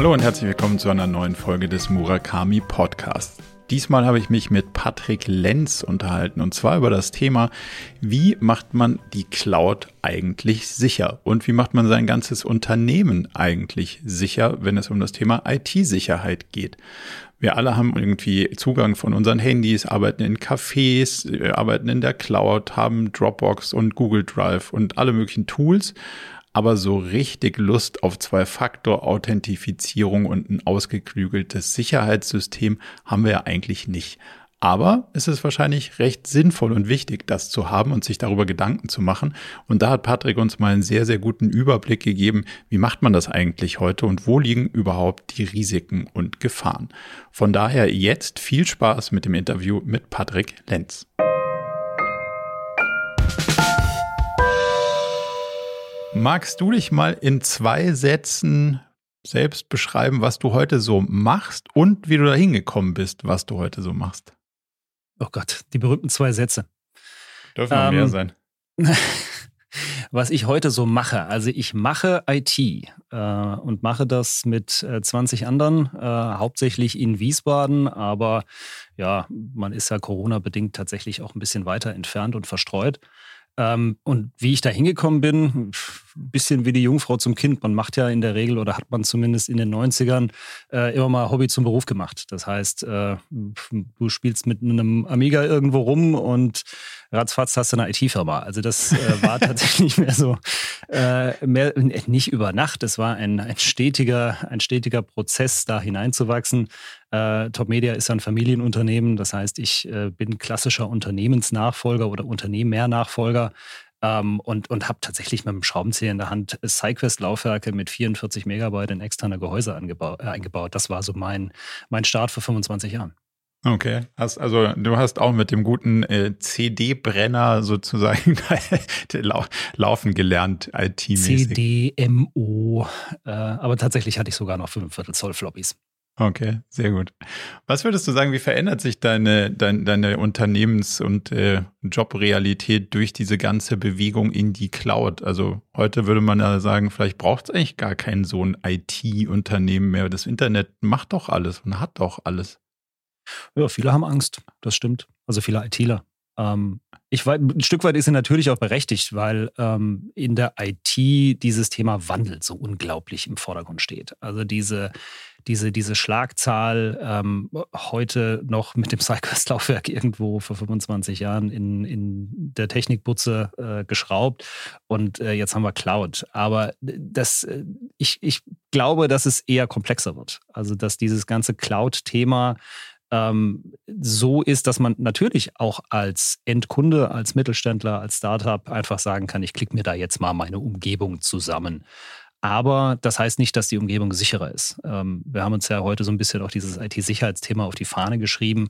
Hallo und herzlich willkommen zu einer neuen Folge des Murakami Podcasts. Diesmal habe ich mich mit Patrick Lenz unterhalten und zwar über das Thema, wie macht man die Cloud eigentlich sicher und wie macht man sein ganzes Unternehmen eigentlich sicher, wenn es um das Thema IT-Sicherheit geht. Wir alle haben irgendwie Zugang von unseren Handys, arbeiten in Cafés, arbeiten in der Cloud, haben Dropbox und Google Drive und alle möglichen Tools aber so richtig Lust auf Zwei-Faktor-Authentifizierung und ein ausgeklügeltes Sicherheitssystem haben wir ja eigentlich nicht. Aber es ist wahrscheinlich recht sinnvoll und wichtig, das zu haben und sich darüber Gedanken zu machen. Und da hat Patrick uns mal einen sehr, sehr guten Überblick gegeben, wie macht man das eigentlich heute und wo liegen überhaupt die Risiken und Gefahren. Von daher jetzt viel Spaß mit dem Interview mit Patrick Lenz. Magst du dich mal in zwei Sätzen selbst beschreiben, was du heute so machst und wie du da hingekommen bist, was du heute so machst? Oh Gott, die berühmten zwei Sätze. Dürfen ähm, mehr sein. was ich heute so mache. Also ich mache IT äh, und mache das mit äh, 20 anderen, äh, hauptsächlich in Wiesbaden, aber ja, man ist ja Corona-bedingt tatsächlich auch ein bisschen weiter entfernt und verstreut. Ähm, und wie ich da hingekommen bin, ein bisschen wie die Jungfrau zum Kind. Man macht ja in der Regel oder hat man zumindest in den 90ern äh, immer mal Hobby zum Beruf gemacht. Das heißt, äh, du spielst mit einem Amiga irgendwo rum und ratzfatz hast du eine IT-Firma. Also das äh, war tatsächlich mehr so, äh, mehr, nicht über Nacht. Es war ein, ein, stetiger, ein stetiger Prozess, da hineinzuwachsen. Äh, Top Media ist ein Familienunternehmen. Das heißt, ich äh, bin klassischer Unternehmensnachfolger oder Unternehmernachfolger. Ähm, und und habe tatsächlich mit dem Schraubenzieher in der Hand SideQuest-Laufwerke mit 44 Megabyte in externe Gehäuse äh, eingebaut. Das war so mein, mein Start vor 25 Jahren. Okay, hast, also du hast auch mit dem guten äh, CD-Brenner sozusagen lau laufen gelernt, IT-mäßig. CDMO, äh, aber tatsächlich hatte ich sogar noch 45 Zoll Floppies. Okay, sehr gut. Was würdest du sagen, wie verändert sich deine, deine, deine Unternehmens- und äh, Jobrealität durch diese ganze Bewegung in die Cloud? Also heute würde man ja sagen, vielleicht braucht es eigentlich gar kein so ein IT-Unternehmen mehr. Das Internet macht doch alles und hat doch alles. Ja, viele haben Angst, das stimmt. Also viele ITler. Ähm, ich ein Stück weit ist sie natürlich auch berechtigt, weil ähm, in der IT dieses Thema Wandel so unglaublich im Vordergrund steht. Also diese, diese, diese Schlagzahl ähm, heute noch mit dem Cycles-Laufwerk irgendwo vor 25 Jahren in, in der Technikbutze äh, geschraubt und äh, jetzt haben wir Cloud. Aber das, äh, ich, ich glaube, dass es eher komplexer wird. Also dass dieses ganze Cloud-Thema ähm, so ist, dass man natürlich auch als Endkunde, als Mittelständler, als Startup einfach sagen kann, ich klicke mir da jetzt mal meine Umgebung zusammen. Aber das heißt nicht, dass die Umgebung sicherer ist. Ähm, wir haben uns ja heute so ein bisschen auch dieses IT-Sicherheitsthema auf die Fahne geschrieben.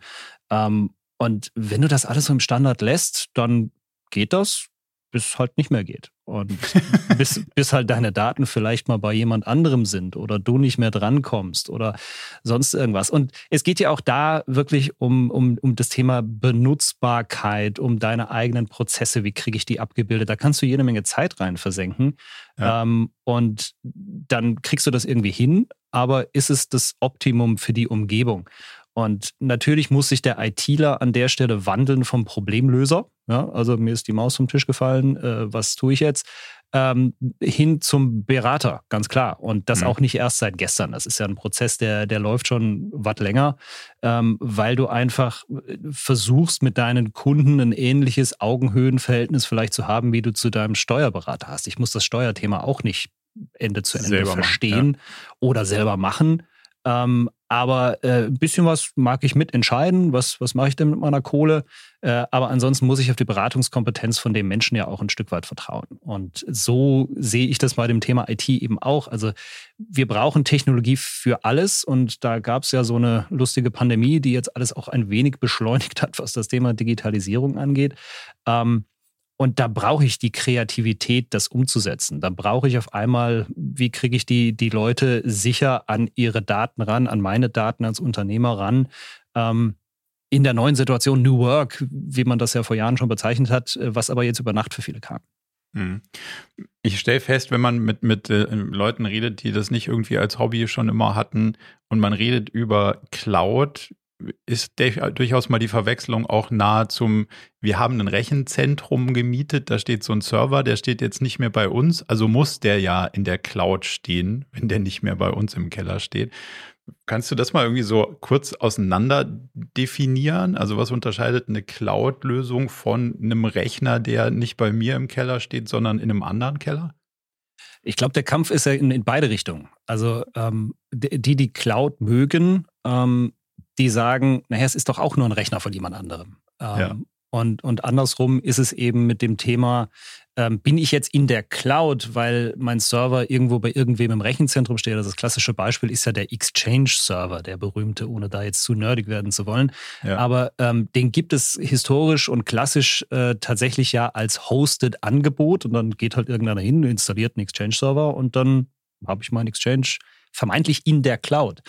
Ähm, und wenn du das alles so im Standard lässt, dann geht das, bis halt nicht mehr geht. Und bis, bis halt deine Daten vielleicht mal bei jemand anderem sind oder du nicht mehr drankommst oder sonst irgendwas. Und es geht ja auch da wirklich um, um, um das Thema Benutzbarkeit, um deine eigenen Prozesse. Wie kriege ich die abgebildet? Da kannst du jede Menge Zeit rein versenken. Ja. Ähm, und dann kriegst du das irgendwie hin. Aber ist es das Optimum für die Umgebung? Und natürlich muss sich der ITler an der Stelle wandeln vom Problemlöser. Ja, also mir ist die Maus vom Tisch gefallen, äh, was tue ich jetzt? Ähm, hin zum Berater, ganz klar. Und das mhm. auch nicht erst seit gestern. Das ist ja ein Prozess, der, der läuft schon was länger, ähm, weil du einfach äh, versuchst, mit deinen Kunden ein ähnliches Augenhöhenverhältnis vielleicht zu haben, wie du zu deinem Steuerberater hast. Ich muss das Steuerthema auch nicht Ende zu Ende selber verstehen machen, ja. oder selber machen. Ähm, aber äh, ein bisschen was mag ich mitentscheiden. Was, was mache ich denn mit meiner Kohle? Äh, aber ansonsten muss ich auf die Beratungskompetenz von dem Menschen ja auch ein Stück weit vertrauen. Und so sehe ich das bei dem Thema IT eben auch. Also wir brauchen Technologie für alles. Und da gab es ja so eine lustige Pandemie, die jetzt alles auch ein wenig beschleunigt hat, was das Thema Digitalisierung angeht. Ähm, und da brauche ich die Kreativität, das umzusetzen. Da brauche ich auf einmal, wie kriege ich die, die Leute sicher an ihre Daten ran, an meine Daten als Unternehmer ran. Ähm, in der neuen Situation New Work, wie man das ja vor Jahren schon bezeichnet hat, was aber jetzt über Nacht für viele kam. Mhm. Ich stelle fest, wenn man mit, mit äh, Leuten redet, die das nicht irgendwie als Hobby schon immer hatten und man redet über Cloud, ist durchaus mal die Verwechslung auch nahe zum, wir haben ein Rechenzentrum gemietet, da steht so ein Server, der steht jetzt nicht mehr bei uns, also muss der ja in der Cloud stehen, wenn der nicht mehr bei uns im Keller steht. Kannst du das mal irgendwie so kurz auseinander definieren? Also was unterscheidet eine Cloud-Lösung von einem Rechner, der nicht bei mir im Keller steht, sondern in einem anderen Keller? Ich glaube, der Kampf ist ja in, in beide Richtungen. Also ähm, die, die Cloud mögen, ähm, die sagen, naja, es ist doch auch nur ein Rechner von jemand anderem. Ähm, ja. Und, und andersrum ist es eben mit dem Thema, ähm, bin ich jetzt in der Cloud, weil mein Server irgendwo bei irgendwem im Rechenzentrum steht. Also das klassische Beispiel ist ja der Exchange-Server, der berühmte, ohne da jetzt zu nerdig werden zu wollen. Ja. Aber ähm, den gibt es historisch und klassisch äh, tatsächlich ja als Hosted Angebot und dann geht halt irgendeiner hin, installiert einen Exchange-Server und dann habe ich meinen Exchange vermeintlich in der Cloud.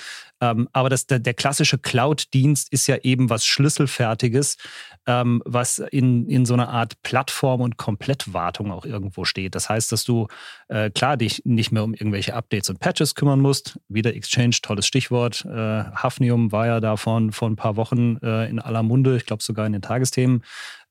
Ähm, aber das, der, der klassische Cloud-Dienst ist ja eben was Schlüsselfertiges, ähm, was in, in so einer Art Plattform und Komplettwartung auch irgendwo steht. Das heißt, dass du äh, klar dich nicht mehr um irgendwelche Updates und Patches kümmern musst. Wieder Exchange, tolles Stichwort. Äh, Hafnium war ja davon vor ein paar Wochen äh, in aller Munde, ich glaube sogar in den Tagesthemen.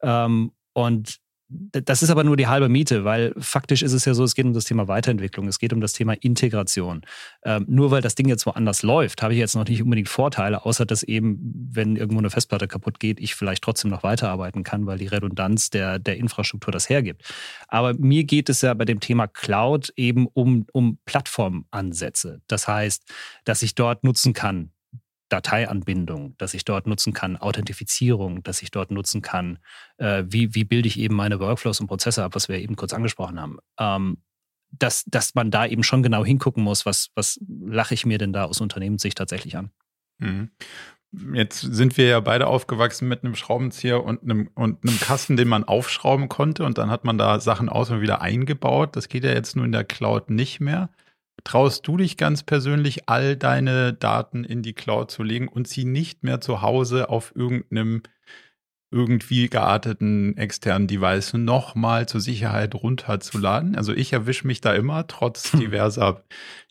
Ähm, und das ist aber nur die halbe Miete, weil faktisch ist es ja so, es geht um das Thema Weiterentwicklung, es geht um das Thema Integration. Ähm, nur weil das Ding jetzt woanders läuft, habe ich jetzt noch nicht unbedingt Vorteile, außer dass eben, wenn irgendwo eine Festplatte kaputt geht, ich vielleicht trotzdem noch weiterarbeiten kann, weil die Redundanz der, der Infrastruktur das hergibt. Aber mir geht es ja bei dem Thema Cloud eben um, um Plattformansätze. Das heißt, dass ich dort nutzen kann, Dateianbindung, dass ich dort nutzen kann, Authentifizierung, dass ich dort nutzen kann, äh, wie, wie bilde ich eben meine Workflows und Prozesse ab, was wir eben kurz angesprochen haben. Ähm, dass, dass man da eben schon genau hingucken muss, was, was lache ich mir denn da aus Unternehmenssicht tatsächlich an. Mhm. Jetzt sind wir ja beide aufgewachsen mit einem Schraubenzieher und einem, und einem Kasten, den man aufschrauben konnte und dann hat man da Sachen aus und wieder eingebaut. Das geht ja jetzt nur in der Cloud nicht mehr. Traust du dich ganz persönlich, all deine Daten in die Cloud zu legen und sie nicht mehr zu Hause auf irgendeinem irgendwie gearteten externen Device nochmal zur Sicherheit runterzuladen? Also ich erwische mich da immer, trotz hm. diverser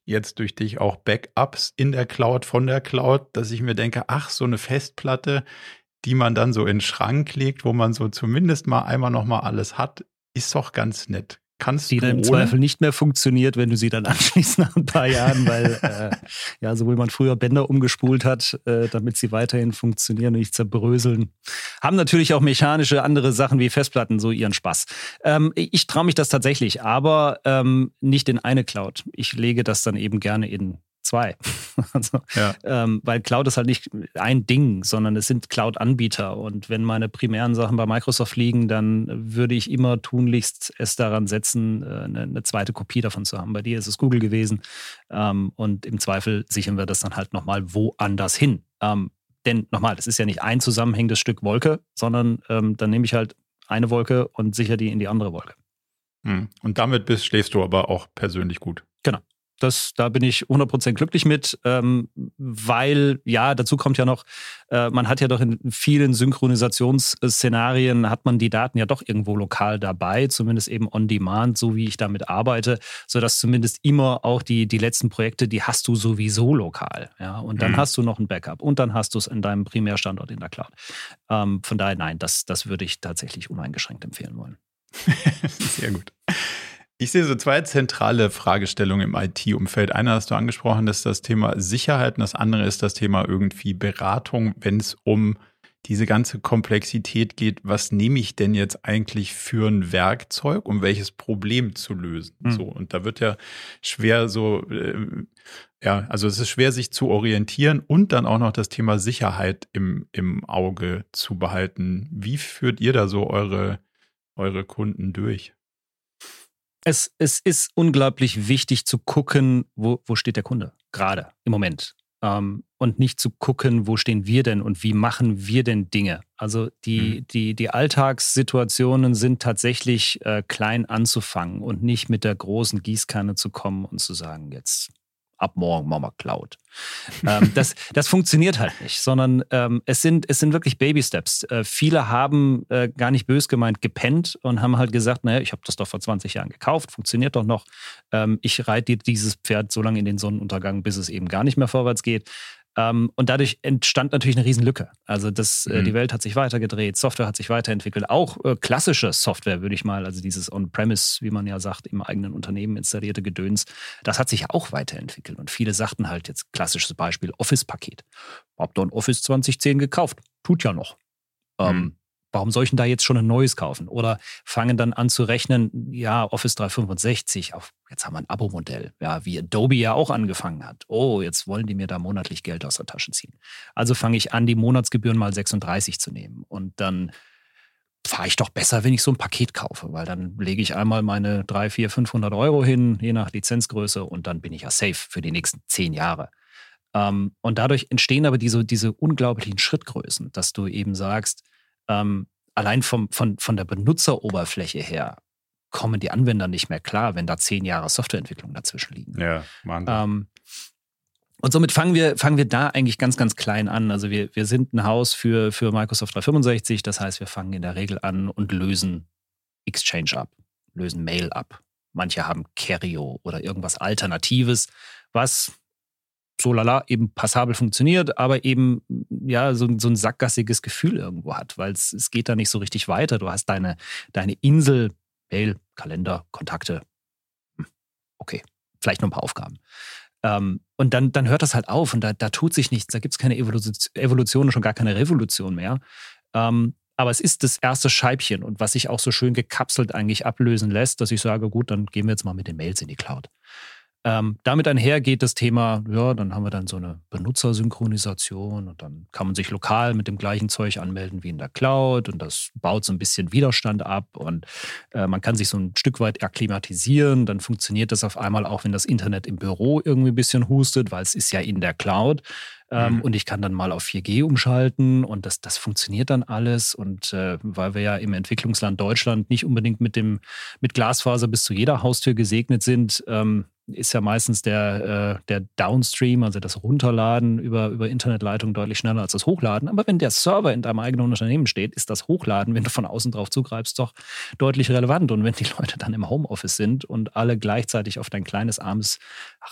jetzt durch dich auch Backups in der Cloud, von der Cloud, dass ich mir denke, ach, so eine Festplatte, die man dann so in den Schrank legt, wo man so zumindest mal einmal nochmal alles hat, ist doch ganz nett kannst die dann im Zweifel nicht mehr funktioniert, wenn du sie dann anschließt nach ein paar Jahren, weil äh, ja, sowohl man früher Bänder umgespult hat, äh, damit sie weiterhin funktionieren und nicht zerbröseln. Haben natürlich auch mechanische andere Sachen wie Festplatten so ihren Spaß. Ähm, ich traue mich das tatsächlich, aber ähm, nicht in eine Cloud. Ich lege das dann eben gerne in zwei. also, ja. ähm, weil Cloud ist halt nicht ein Ding, sondern es sind Cloud-Anbieter. Und wenn meine primären Sachen bei Microsoft liegen, dann würde ich immer tunlichst es daran setzen, eine, äh, eine zweite Kopie davon zu haben. Bei dir ist es Google gewesen. Ähm, und im Zweifel sichern wir das dann halt nochmal woanders hin. Ähm, denn nochmal, das ist ja nicht ein zusammenhängendes Stück Wolke, sondern ähm, dann nehme ich halt eine Wolke und sichere die in die andere Wolke. Hm. Und damit bist, schläfst du aber auch persönlich gut. Das, da bin ich 100% glücklich mit, ähm, weil, ja, dazu kommt ja noch, äh, man hat ja doch in vielen Synchronisationsszenarien, hat man die Daten ja doch irgendwo lokal dabei, zumindest eben on demand, so wie ich damit arbeite, sodass zumindest immer auch die, die letzten Projekte, die hast du sowieso lokal. Ja? Und dann mhm. hast du noch ein Backup und dann hast du es in deinem Primärstandort in der Cloud. Ähm, von daher, nein, das, das würde ich tatsächlich uneingeschränkt empfehlen wollen. Sehr gut. Ich sehe so zwei zentrale Fragestellungen im IT-Umfeld. Eine hast du angesprochen, das ist das Thema Sicherheit und das andere ist das Thema irgendwie Beratung, wenn es um diese ganze Komplexität geht, was nehme ich denn jetzt eigentlich für ein Werkzeug, um welches Problem zu lösen? Mhm. So, und da wird ja schwer so, äh, ja, also es ist schwer, sich zu orientieren und dann auch noch das Thema Sicherheit im, im Auge zu behalten. Wie führt ihr da so eure, eure Kunden durch? Es, es ist unglaublich wichtig zu gucken, wo, wo steht der Kunde gerade im Moment. Ähm, und nicht zu gucken, wo stehen wir denn und wie machen wir denn Dinge. Also die, mhm. die, die Alltagssituationen sind tatsächlich äh, klein anzufangen und nicht mit der großen Gießkanne zu kommen und zu sagen, jetzt ab morgen wir Cloud. ähm, das, das funktioniert halt nicht, sondern ähm, es, sind, es sind wirklich Baby-Steps. Äh, viele haben äh, gar nicht bös gemeint gepennt und haben halt gesagt, naja, ich habe das doch vor 20 Jahren gekauft, funktioniert doch noch. Ähm, ich reite dieses Pferd so lange in den Sonnenuntergang, bis es eben gar nicht mehr vorwärts geht. Ähm, und dadurch entstand natürlich eine Riesenlücke. Also das, äh, mhm. die Welt hat sich weitergedreht, Software hat sich weiterentwickelt, auch äh, klassische Software, würde ich mal, also dieses On-Premise, wie man ja sagt, im eigenen Unternehmen installierte Gedöns, das hat sich auch weiterentwickelt. Und viele sagten halt jetzt klassisches Beispiel Office-Paket. Hab doch ein Office 2010 gekauft, tut ja noch. Ähm, mhm. Warum soll ich denn da jetzt schon ein neues kaufen? Oder fangen dann an zu rechnen, ja, Office 365, auf, jetzt haben wir ein Abo-Modell, ja, wie Adobe ja auch angefangen hat. Oh, jetzt wollen die mir da monatlich Geld aus der Tasche ziehen. Also fange ich an, die Monatsgebühren mal 36 zu nehmen. Und dann fahre ich doch besser, wenn ich so ein Paket kaufe, weil dann lege ich einmal meine 3, 4, 500 Euro hin, je nach Lizenzgröße, und dann bin ich ja safe für die nächsten zehn Jahre. Ähm, und dadurch entstehen aber diese, diese unglaublichen Schrittgrößen, dass du eben sagst, ähm, allein vom, von, von der Benutzeroberfläche her kommen die Anwender nicht mehr klar, wenn da zehn Jahre Softwareentwicklung dazwischen liegen. Ja, Wahnsinn. Ähm, und somit fangen wir, fangen wir da eigentlich ganz, ganz klein an. Also wir, wir sind ein Haus für, für Microsoft 365. Das heißt, wir fangen in der Regel an und lösen Exchange ab, lösen Mail ab. Manche haben Kerio oder irgendwas Alternatives, was so lala eben passabel funktioniert, aber eben ja so, so ein sackgassiges Gefühl irgendwo hat, weil es, es geht da nicht so richtig weiter. Du hast deine, deine Insel, Mail, Kalender, Kontakte. Hm, okay, vielleicht noch ein paar Aufgaben. Ähm, und dann, dann hört das halt auf und da, da tut sich nichts. Da gibt es keine Evolution, Evolution und schon gar keine Revolution mehr. Ähm, aber es ist das erste Scheibchen und was sich auch so schön gekapselt eigentlich ablösen lässt, dass ich sage, gut, dann gehen wir jetzt mal mit den Mails in die Cloud. Ähm, damit einher geht das Thema, ja, dann haben wir dann so eine Benutzersynchronisation und dann kann man sich lokal mit dem gleichen Zeug anmelden wie in der Cloud und das baut so ein bisschen Widerstand ab und äh, man kann sich so ein Stück weit akklimatisieren. Dann funktioniert das auf einmal auch, wenn das Internet im Büro irgendwie ein bisschen hustet, weil es ist ja in der Cloud. Ähm, mhm. Und ich kann dann mal auf 4G umschalten und das, das funktioniert dann alles. Und äh, weil wir ja im Entwicklungsland Deutschland nicht unbedingt mit dem mit Glasfaser bis zu jeder Haustür gesegnet sind, ähm, ist ja meistens der, äh, der Downstream, also das Runterladen über, über Internetleitung deutlich schneller als das Hochladen. Aber wenn der Server in deinem eigenen Unternehmen steht, ist das Hochladen, wenn du von außen drauf zugreifst, doch deutlich relevant. Und wenn die Leute dann im Homeoffice sind und alle gleichzeitig auf dein kleines, armes,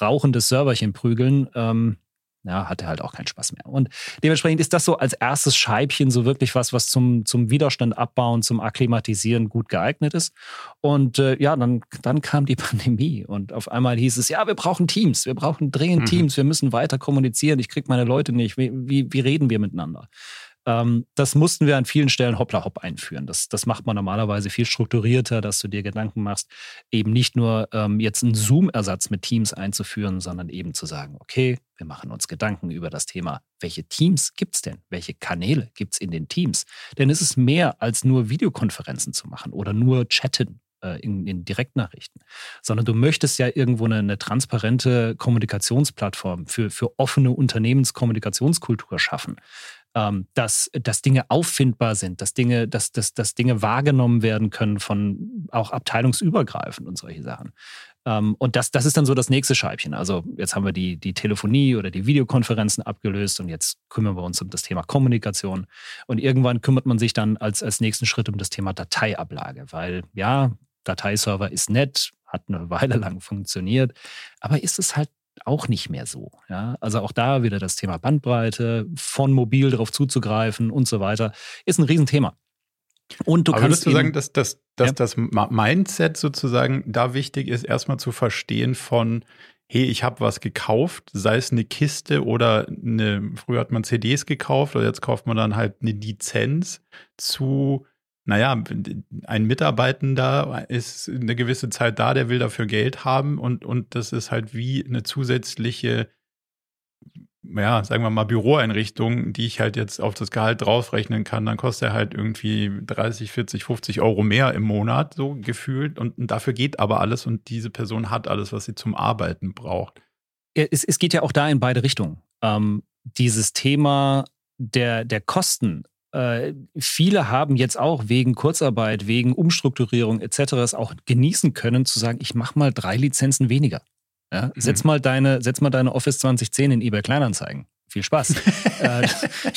rauchendes Serverchen prügeln, ähm, ja, hat er halt auch keinen Spaß mehr. Und dementsprechend ist das so als erstes Scheibchen so wirklich was, was zum, zum Widerstand abbauen, zum Akklimatisieren gut geeignet ist. Und äh, ja, dann, dann kam die Pandemie und auf einmal hieß es, ja, wir brauchen Teams, wir brauchen dringend mhm. Teams, wir müssen weiter kommunizieren, ich kriege meine Leute nicht, wie, wie, wie reden wir miteinander? Ähm, das mussten wir an vielen Stellen hoppla hopp einführen. Das, das macht man normalerweise viel strukturierter, dass du dir Gedanken machst, eben nicht nur ähm, jetzt einen Zoom-Ersatz mit Teams einzuführen, sondern eben zu sagen, okay, wir machen uns Gedanken über das Thema, welche Teams gibt es denn? Welche Kanäle gibt es in den Teams? Denn es ist mehr als nur Videokonferenzen zu machen oder nur chatten äh, in, in, Direktnachrichten, sondern du möchtest ja irgendwo eine, eine, transparente Kommunikationsplattform für, für offene Unternehmenskommunikationskultur schaffen ähm, dass, dass Dinge auffindbar sind, dass Dinge, dass, dass, dass Dinge wahrgenommen werden können von auch abteilungsübergreifend und solche Sachen. Ähm, und das, das ist dann so das nächste Scheibchen. Also jetzt haben wir die, die Telefonie oder die Videokonferenzen abgelöst und jetzt kümmern wir uns um das Thema Kommunikation. Und irgendwann kümmert man sich dann als, als nächsten Schritt um das Thema Dateiablage, weil ja, Dateiserver ist nett, hat eine Weile lang funktioniert, aber ist es halt auch nicht mehr so. Ja? Also auch da wieder das Thema Bandbreite, von mobil darauf zuzugreifen und so weiter, ist ein Riesenthema. Und du Aber kannst. Würdest du sagen, dass, dass, dass ja. das Mindset sozusagen da wichtig ist, erstmal zu verstehen von, hey, ich habe was gekauft, sei es eine Kiste oder eine, früher hat man CDs gekauft oder jetzt kauft man dann halt eine Lizenz zu naja, ein Mitarbeitender ist eine gewisse Zeit da, der will dafür Geld haben und, und das ist halt wie eine zusätzliche, ja, sagen wir mal, Büroeinrichtung, die ich halt jetzt auf das Gehalt draufrechnen kann. Dann kostet er halt irgendwie 30, 40, 50 Euro mehr im Monat, so gefühlt. Und, und dafür geht aber alles und diese Person hat alles, was sie zum Arbeiten braucht. Es, es geht ja auch da in beide Richtungen. Ähm, dieses Thema der, der Kosten äh, viele haben jetzt auch wegen Kurzarbeit, wegen Umstrukturierung etc. es auch genießen können, zu sagen, ich mache mal drei Lizenzen weniger. Ja? Setz, mhm. mal deine, setz mal deine Office 2010 in eBay Kleinanzeigen viel Spaß. Äh,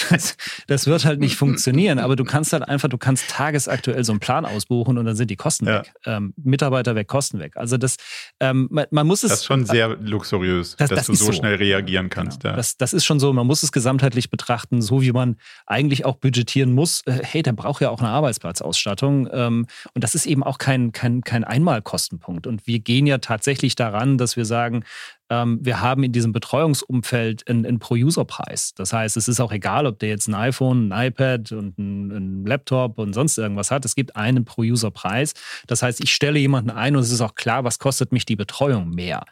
das, das, wird halt nicht funktionieren, aber du kannst halt einfach, du kannst tagesaktuell so einen Plan ausbuchen und dann sind die Kosten ja. weg. Ähm, Mitarbeiter weg, Kosten weg. Also das, ähm, man, man, muss es. Das ist schon sehr luxuriös, das, dass das du so, so, schnell reagieren kannst. Genau. Ja. Das, das ist schon so, man muss es gesamtheitlich betrachten, so wie man eigentlich auch budgetieren muss. Äh, hey, der braucht ja auch eine Arbeitsplatzausstattung. Ähm, und das ist eben auch kein, kein, kein Einmalkostenpunkt. Und wir gehen ja tatsächlich daran, dass wir sagen, wir haben in diesem Betreuungsumfeld einen, einen Pro-User-Preis. Das heißt, es ist auch egal, ob der jetzt ein iPhone, ein iPad und ein, ein Laptop und sonst irgendwas hat. Es gibt einen Pro-User-Preis. Das heißt, ich stelle jemanden ein und es ist auch klar, was kostet mich die Betreuung mehr.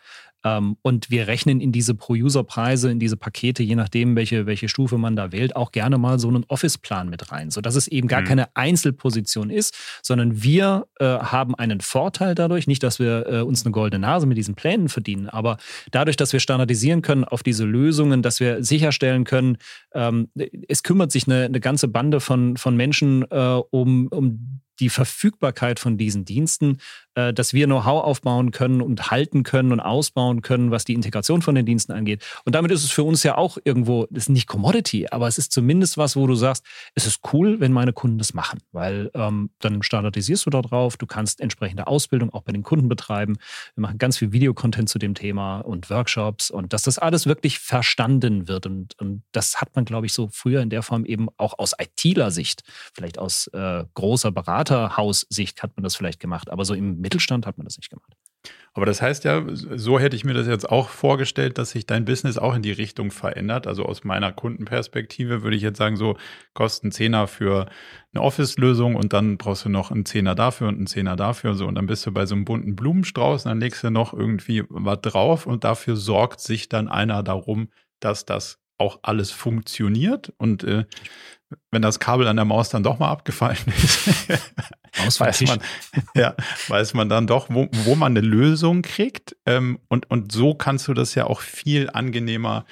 Ähm, und wir rechnen in diese Pro-User-Preise, in diese Pakete, je nachdem, welche, welche Stufe man da wählt, auch gerne mal so einen Office-Plan mit rein, sodass es eben gar mhm. keine Einzelposition ist, sondern wir äh, haben einen Vorteil dadurch, nicht, dass wir äh, uns eine goldene Nase mit diesen Plänen verdienen, aber dadurch, dass wir standardisieren können auf diese Lösungen, dass wir sicherstellen können, ähm, es kümmert sich eine, eine ganze Bande von, von Menschen äh, um, um die Verfügbarkeit von diesen Diensten, dass wir Know-how aufbauen können und halten können und ausbauen können, was die Integration von den Diensten angeht. Und damit ist es für uns ja auch irgendwo, das ist nicht Commodity, aber es ist zumindest was, wo du sagst, es ist cool, wenn meine Kunden das machen, weil ähm, dann standardisierst du darauf, du kannst entsprechende Ausbildung auch bei den Kunden betreiben. Wir machen ganz viel Videocontent zu dem Thema und Workshops und dass das alles wirklich verstanden wird. Und, und das hat man, glaube ich, so früher in der Form eben auch aus ITler-Sicht, vielleicht aus äh, großer Beraterhaussicht hat man das vielleicht gemacht, aber so im Mittelstand hat man das nicht gemacht. Aber das heißt ja, so hätte ich mir das jetzt auch vorgestellt, dass sich dein Business auch in die Richtung verändert. Also aus meiner Kundenperspektive würde ich jetzt sagen, so kosten Zehner für eine Office-Lösung und dann brauchst du noch einen Zehner dafür und einen Zehner dafür. So, und dann bist du bei so einem bunten Blumenstrauß und dann legst du noch irgendwie was drauf und dafür sorgt sich dann einer darum, dass das auch alles funktioniert. Und äh, wenn das Kabel an der Maus dann doch mal abgefallen ist, weiß, man, ja, weiß man dann doch, wo, wo man eine Lösung kriegt. Ähm, und, und so kannst du das ja auch viel angenehmer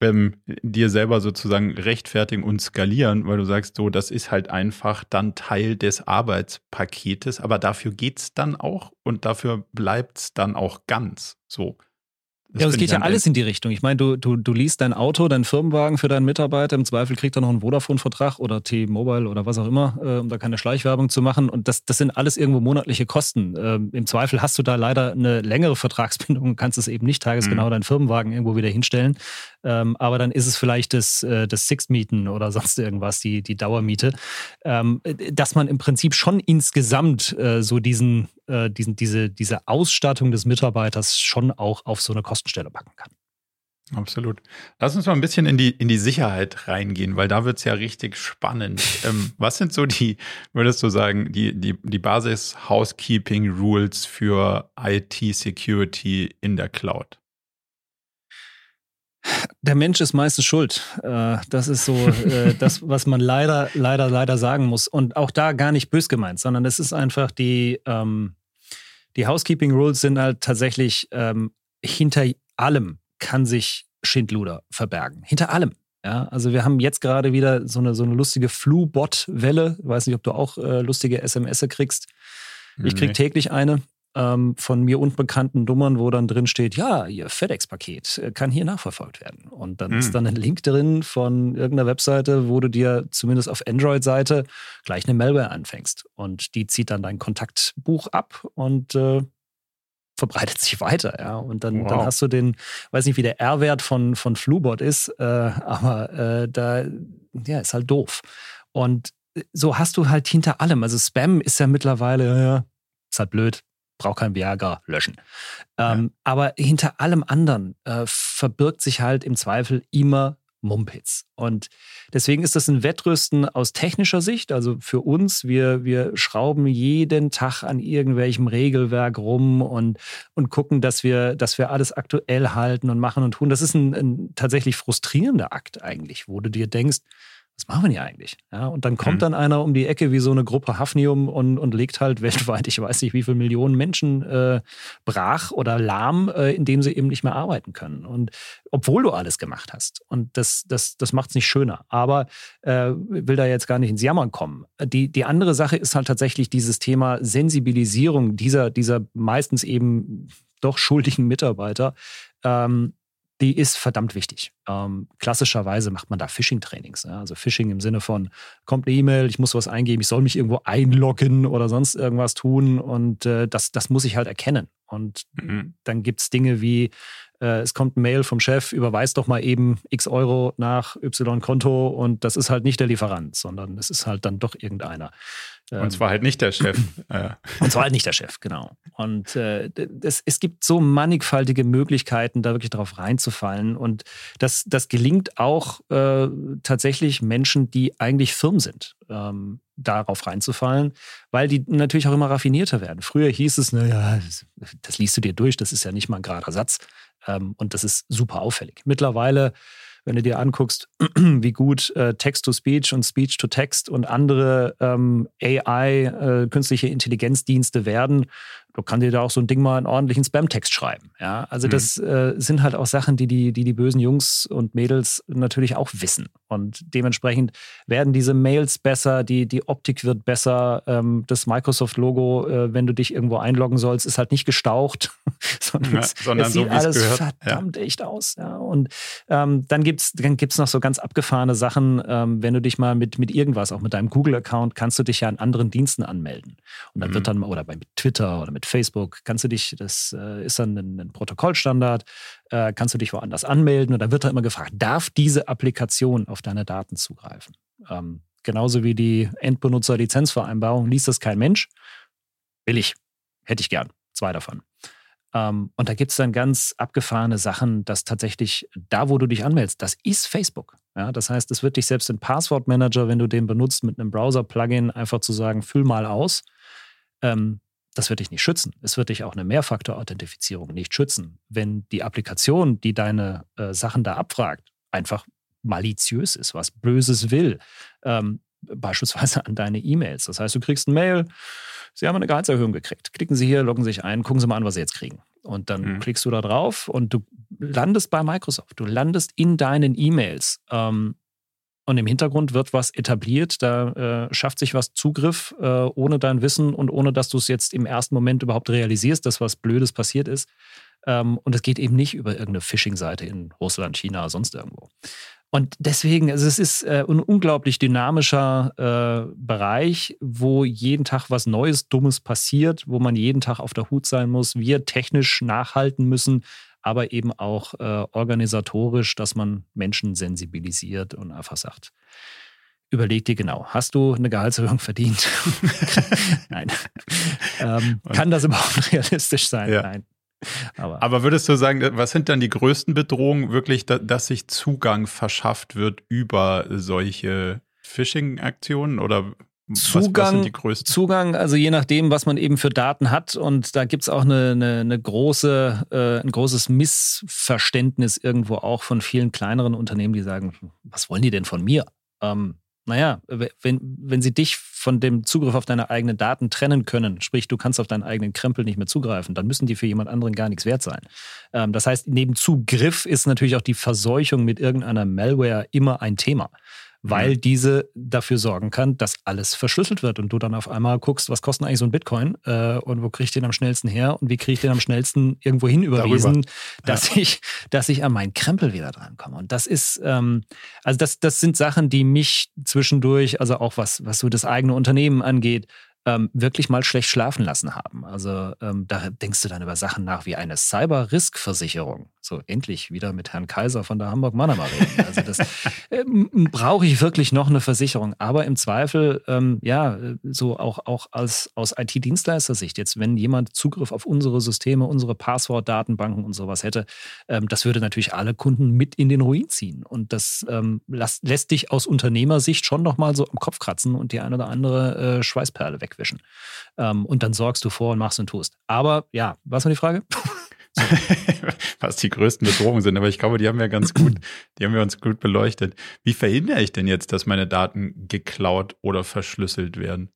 ähm, dir selber sozusagen rechtfertigen und skalieren, weil du sagst, so, das ist halt einfach dann Teil des Arbeitspaketes, aber dafür geht's dann auch und dafür bleibt's dann auch ganz so. Das ja, es geht ja alles in die Richtung. Ich meine, du, du, du liest dein Auto, deinen Firmenwagen für deinen Mitarbeiter. Im Zweifel kriegt er noch einen Vodafone-Vertrag oder T-Mobile oder was auch immer, äh, um da keine Schleichwerbung zu machen. Und das, das sind alles irgendwo monatliche Kosten. Ähm, Im Zweifel hast du da leider eine längere Vertragsbindung und kannst es eben nicht tagesgenau mhm. deinen Firmenwagen irgendwo wieder hinstellen. Ähm, aber dann ist es vielleicht das, äh, das Six-Mieten oder sonst irgendwas, die, die Dauermiete. Ähm, dass man im Prinzip schon insgesamt äh, so diesen äh, diesen, diese, diese Ausstattung des Mitarbeiters schon auch auf so eine Kostenstelle packen kann. Absolut. Lass uns mal ein bisschen in die, in die Sicherheit reingehen, weil da wird es ja richtig spannend. ähm, was sind so die, würdest du sagen, die, die, die Basis-Housekeeping-Rules für IT-Security in der Cloud? Der Mensch ist meistens schuld. Äh, das ist so äh, das, was man leider, leider, leider sagen muss. Und auch da gar nicht bös gemeint, sondern es ist einfach die, ähm, die Housekeeping Rules sind halt tatsächlich ähm, hinter allem kann sich Schindluder verbergen. Hinter allem. Ja, also wir haben jetzt gerade wieder so eine, so eine lustige Flu-Bot-Welle. Ich weiß nicht, ob du auch äh, lustige SMS kriegst. Ich krieg täglich eine ähm, von mir unbekannten Nummern, wo dann drin steht, ja, Ihr FedEx-Paket äh, kann hier nachverfolgt werden. Und dann mhm. ist dann ein Link drin von irgendeiner Webseite, wo du dir zumindest auf Android-Seite gleich eine Malware anfängst. Und die zieht dann dein Kontaktbuch ab und äh, verbreitet sich weiter, ja. Und dann, wow. dann hast du den, weiß nicht, wie der R-Wert von, von Flubot ist, äh, aber äh, da, ja, ist halt doof. Und so hast du halt hinter allem, also Spam ist ja mittlerweile, ja, ist halt blöd, braucht kein Viagra, löschen. Ähm, ja. Aber hinter allem anderen äh, verbirgt sich halt im Zweifel immer Mumpitz. Und deswegen ist das ein Wettrüsten aus technischer Sicht. Also für uns, wir, wir schrauben jeden Tag an irgendwelchem Regelwerk rum und, und gucken, dass wir, dass wir alles aktuell halten und machen und tun. Das ist ein, ein tatsächlich frustrierender Akt eigentlich, wo du dir denkst, was machen wir hier eigentlich? Ja, und dann kommt mhm. dann einer um die Ecke wie so eine Gruppe Hafnium und, und legt halt weltweit, ich weiß nicht, wie viele Millionen Menschen äh, brach oder lahm, äh, indem sie eben nicht mehr arbeiten können. Und obwohl du alles gemacht hast. Und das, das, das macht es nicht schöner. Aber äh, will da jetzt gar nicht ins Jammern kommen. Die, die andere Sache ist halt tatsächlich dieses Thema Sensibilisierung dieser, dieser meistens eben doch schuldigen Mitarbeiter, ähm, die ist verdammt wichtig. Ähm, klassischerweise macht man da Phishing-Trainings. Ja? Also Phishing im Sinne von, kommt eine E-Mail, ich muss was eingeben, ich soll mich irgendwo einloggen oder sonst irgendwas tun und äh, das, das muss ich halt erkennen. Und mhm. dann gibt es Dinge wie, äh, es kommt ein Mail vom Chef, überweist doch mal eben x Euro nach Y-Konto und das ist halt nicht der Lieferant, sondern es ist halt dann doch irgendeiner. Ähm, und zwar halt nicht der Chef. und zwar halt nicht der Chef, genau. Und äh, das, es gibt so mannigfaltige Möglichkeiten, da wirklich drauf reinzufallen. Und das, das gelingt auch äh, tatsächlich Menschen, die eigentlich firm sind. Ähm, darauf reinzufallen, weil die natürlich auch immer raffinierter werden. Früher hieß es, naja, das, das liest du dir durch, das ist ja nicht mal ein gerader Satz. Ähm, und das ist super auffällig. Mittlerweile wenn du dir anguckst, wie gut äh, Text-to-Speech und Speech-to-Text und andere ähm, AI, äh, künstliche Intelligenzdienste werden, du kannst dir da auch so ein Ding mal einen ordentlichen Spam-Text schreiben. Ja? Also mhm. das äh, sind halt auch Sachen, die die, die die bösen Jungs und Mädels natürlich auch wissen. Und dementsprechend werden diese Mails besser, die, die Optik wird besser. Ähm, das Microsoft-Logo, äh, wenn du dich irgendwo einloggen sollst, ist halt nicht gestaucht, sondern, ja, es, sondern es sieht so, alles gehört. verdammt ja. echt aus. Ja? Und ähm, dann gibt es dann gibt's noch so ganz abgefahrene Sachen, ähm, wenn du dich mal mit, mit irgendwas, auch mit deinem Google-Account, kannst du dich ja an anderen Diensten anmelden. Und dann mhm. wird dann, oder bei Twitter oder mit Facebook, kannst du dich, das äh, ist dann ein, ein Protokollstandard, äh, kannst du dich woanders anmelden und da wird dann immer gefragt, darf diese Applikation auf deine Daten zugreifen? Ähm, genauso wie die Endbenutzer-Lizenzvereinbarung liest das kein Mensch. Will ich, hätte ich gern, zwei davon. Ähm, und da gibt es dann ganz abgefahrene Sachen, dass tatsächlich da, wo du dich anmeldest, das ist Facebook. Ja, das heißt, es wird dich selbst im Passwortmanager, wenn du den benutzt, mit einem Browser-Plugin einfach zu sagen, füll mal aus. Ähm, das wird dich nicht schützen. Es wird dich auch eine Mehrfaktor-Authentifizierung nicht schützen. Wenn die Applikation, die deine äh, Sachen da abfragt, einfach maliziös ist, was Böses will, ähm, beispielsweise an deine E-Mails. Das heißt, du kriegst ein Mail, Sie haben eine Gehaltserhöhung gekriegt. Klicken Sie hier, loggen Sie sich ein, gucken Sie mal an, was Sie jetzt kriegen. Und dann mhm. klickst du da drauf und du landest bei Microsoft. Du landest in deinen E-Mails. Ähm, und im Hintergrund wird was etabliert, da äh, schafft sich was Zugriff äh, ohne dein Wissen und ohne, dass du es jetzt im ersten Moment überhaupt realisierst, dass was Blödes passiert ist. Ähm, und es geht eben nicht über irgendeine Phishing-Seite in Russland, China, sonst irgendwo. Und deswegen, also es ist äh, ein unglaublich dynamischer äh, Bereich, wo jeden Tag was Neues, Dummes passiert, wo man jeden Tag auf der Hut sein muss, wir technisch nachhalten müssen, aber eben auch äh, organisatorisch, dass man Menschen sensibilisiert und einfach sagt, überleg dir genau, hast du eine Gehaltserhöhung verdient? Nein. Ähm, kann das überhaupt realistisch sein? Ja. Nein. Aber, Aber, würdest du sagen, was sind dann die größten Bedrohungen wirklich, dass sich Zugang verschafft wird über solche Phishing-Aktionen oder Zugang, was, was Zugang, also je nachdem, was man eben für Daten hat. Und da gibt es auch eine, eine, eine große, äh, ein großes Missverständnis irgendwo auch von vielen kleineren Unternehmen, die sagen, was wollen die denn von mir? Ähm, naja, wenn, wenn sie dich von dem Zugriff auf deine eigenen Daten trennen können, sprich, du kannst auf deinen eigenen Krempel nicht mehr zugreifen, dann müssen die für jemand anderen gar nichts wert sein. Ähm, das heißt, neben Zugriff ist natürlich auch die Verseuchung mit irgendeiner Malware immer ein Thema weil diese dafür sorgen kann, dass alles verschlüsselt wird und du dann auf einmal guckst, was kostet eigentlich so ein Bitcoin äh, und wo kriege ich den am schnellsten her und wie kriege ich den am schnellsten irgendwo hin überwiesen, dass ja. ich, dass ich an meinen Krempel wieder drankomme. Und das ist, ähm, also das, das sind Sachen, die mich zwischendurch, also auch was, was so das eigene Unternehmen angeht, ähm, wirklich mal schlecht schlafen lassen haben. Also ähm, da denkst du dann über Sachen nach wie eine Cyber-Risk-Versicherung. So endlich wieder mit Herrn Kaiser von der Hamburg Manama reden. Also das äh, brauche ich wirklich noch eine Versicherung. Aber im Zweifel, ähm, ja, so auch, auch als, aus IT-Dienstleister-Sicht, jetzt wenn jemand Zugriff auf unsere Systeme, unsere Passwort-Datenbanken und sowas hätte, ähm, das würde natürlich alle Kunden mit in den Ruin ziehen. Und das ähm, lässt, lässt dich aus Unternehmersicht schon nochmal so am Kopf kratzen und die eine oder andere äh, Schweißperle weg wegwischen. Ähm, und dann sorgst du vor und machst und tust. Aber ja, was war die Frage? was die größten Bedrohungen sind, aber ich glaube, die haben wir ganz gut, die haben wir uns gut beleuchtet. Wie verhindere ich denn jetzt, dass meine Daten geklaut oder verschlüsselt werden?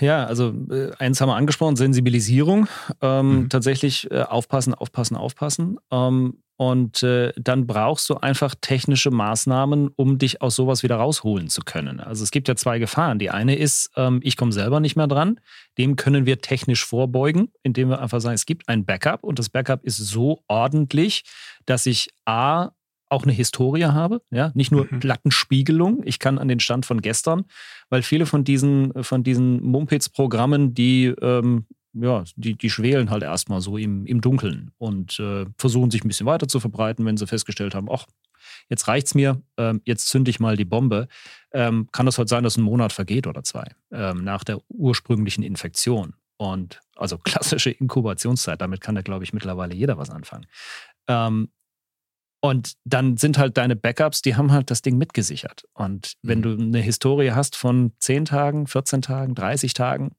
Ja, also äh, eins haben wir angesprochen, Sensibilisierung. Ähm, mhm. Tatsächlich äh, aufpassen, aufpassen, aufpassen. Ähm, und äh, dann brauchst du einfach technische Maßnahmen, um dich aus sowas wieder rausholen zu können. Also es gibt ja zwei Gefahren. Die eine ist, ähm, ich komme selber nicht mehr dran. Dem können wir technisch vorbeugen, indem wir einfach sagen, es gibt ein Backup und das Backup ist so ordentlich, dass ich A auch eine Historie habe, ja, nicht nur mhm. Plattenspiegelung. Ich kann an den Stand von gestern, weil viele von diesen, von diesen Mumpitz-Programmen, die ähm, ja, die, die schwelen halt erstmal so im, im Dunkeln und äh, versuchen sich ein bisschen weiter zu verbreiten, wenn sie festgestellt haben, ach, jetzt reicht's mir, ähm, jetzt zünde ich mal die Bombe. Ähm, kann das halt sein, dass ein Monat vergeht oder zwei ähm, nach der ursprünglichen Infektion. Und also klassische Inkubationszeit, damit kann da, glaube ich, mittlerweile jeder was anfangen. Ähm, und dann sind halt deine Backups, die haben halt das Ding mitgesichert. Und wenn mhm. du eine Historie hast von 10 Tagen, 14 Tagen, 30 Tagen,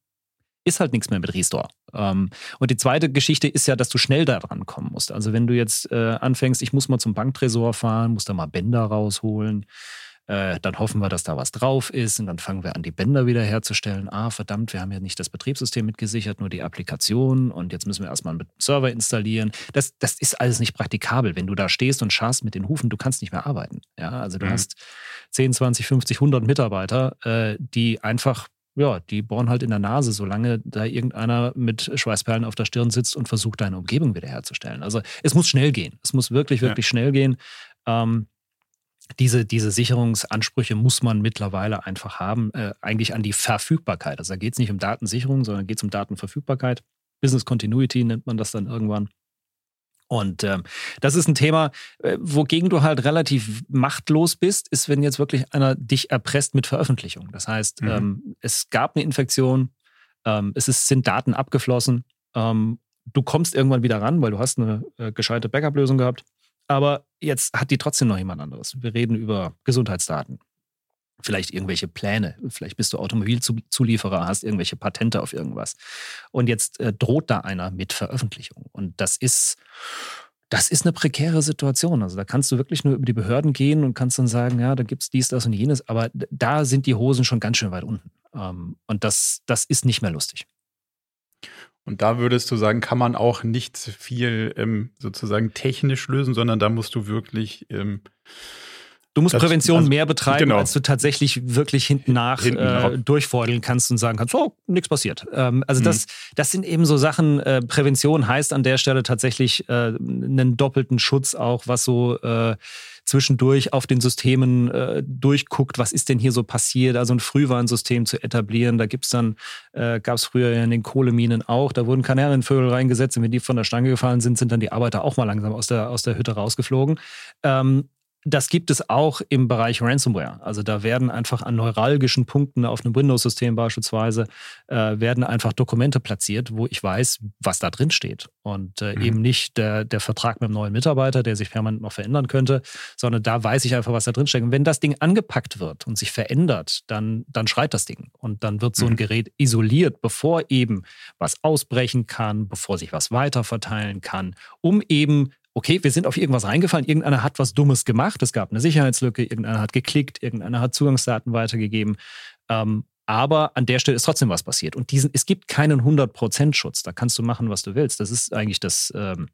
ist halt nichts mehr mit Restore. Ähm, und die zweite Geschichte ist ja, dass du schnell da dran kommen musst. Also wenn du jetzt äh, anfängst, ich muss mal zum Banktresor fahren, muss da mal Bänder rausholen, äh, dann hoffen wir, dass da was drauf ist und dann fangen wir an, die Bänder wieder herzustellen. Ah, verdammt, wir haben ja nicht das Betriebssystem mitgesichert, nur die Applikation und jetzt müssen wir erstmal einen Server installieren. Das, das ist alles nicht praktikabel. Wenn du da stehst und scharst mit den Hufen, du kannst nicht mehr arbeiten. Ja, also du mhm. hast 10, 20, 50, 100 Mitarbeiter, äh, die einfach ja, die bohren halt in der Nase, solange da irgendeiner mit Schweißperlen auf der Stirn sitzt und versucht, deine Umgebung wiederherzustellen. Also es muss schnell gehen. Es muss wirklich, wirklich ja. schnell gehen. Ähm, diese, diese Sicherungsansprüche muss man mittlerweile einfach haben, äh, eigentlich an die Verfügbarkeit. Also da geht es nicht um Datensicherung, sondern geht es um Datenverfügbarkeit. Business Continuity nennt man das dann irgendwann. Und ähm, das ist ein Thema, äh, wogegen du halt relativ machtlos bist, ist, wenn jetzt wirklich einer dich erpresst mit Veröffentlichung. Das heißt, mhm. ähm, es gab eine Infektion, ähm, es ist, sind Daten abgeflossen, ähm, du kommst irgendwann wieder ran, weil du hast eine äh, gescheite Backup-Lösung gehabt, aber jetzt hat die trotzdem noch jemand anderes. Wir reden über Gesundheitsdaten vielleicht irgendwelche Pläne, vielleicht bist du Automobilzulieferer, hast irgendwelche Patente auf irgendwas. Und jetzt äh, droht da einer mit Veröffentlichung. Und das ist, das ist eine prekäre Situation. Also da kannst du wirklich nur über die Behörden gehen und kannst dann sagen, ja, da gibt es dies, das und jenes. Aber da sind die Hosen schon ganz schön weit unten. Ähm, und das, das ist nicht mehr lustig. Und da würdest du sagen, kann man auch nicht viel ähm, sozusagen technisch lösen, sondern da musst du wirklich ähm, Du musst das, Prävention also, mehr betreiben, genau. als du tatsächlich wirklich hinten nach äh, durchfeudeln kannst und sagen kannst, oh, nichts passiert. Ähm, also mhm. das, das sind eben so Sachen, äh, Prävention heißt an der Stelle tatsächlich äh, einen doppelten Schutz auch, was so äh, zwischendurch auf den Systemen äh, durchguckt, was ist denn hier so passiert, also ein Frühwarnsystem zu etablieren. Da gibt's dann, äh, gab es früher in den Kohleminen auch, da wurden Kanarienvögel reingesetzt und wenn die von der Stange gefallen sind, sind dann die Arbeiter auch mal langsam aus der, aus der Hütte rausgeflogen. Ähm, das gibt es auch im Bereich Ransomware. Also da werden einfach an neuralgischen Punkten auf einem Windows-System beispielsweise äh, werden einfach Dokumente platziert, wo ich weiß, was da drin steht. Und äh, mhm. eben nicht der, der Vertrag mit einem neuen Mitarbeiter, der sich permanent noch verändern könnte, sondern da weiß ich einfach, was da drin steckt. Und wenn das Ding angepackt wird und sich verändert, dann, dann schreit das Ding. Und dann wird so ein mhm. Gerät isoliert, bevor eben was ausbrechen kann, bevor sich was weiter verteilen kann, um eben okay, wir sind auf irgendwas reingefallen, irgendeiner hat was Dummes gemacht, es gab eine Sicherheitslücke, irgendeiner hat geklickt, irgendeiner hat Zugangsdaten weitergegeben. Ähm, aber an der Stelle ist trotzdem was passiert. Und diesen, es gibt keinen 100% Schutz. Da kannst du machen, was du willst. Das ist eigentlich das ähm,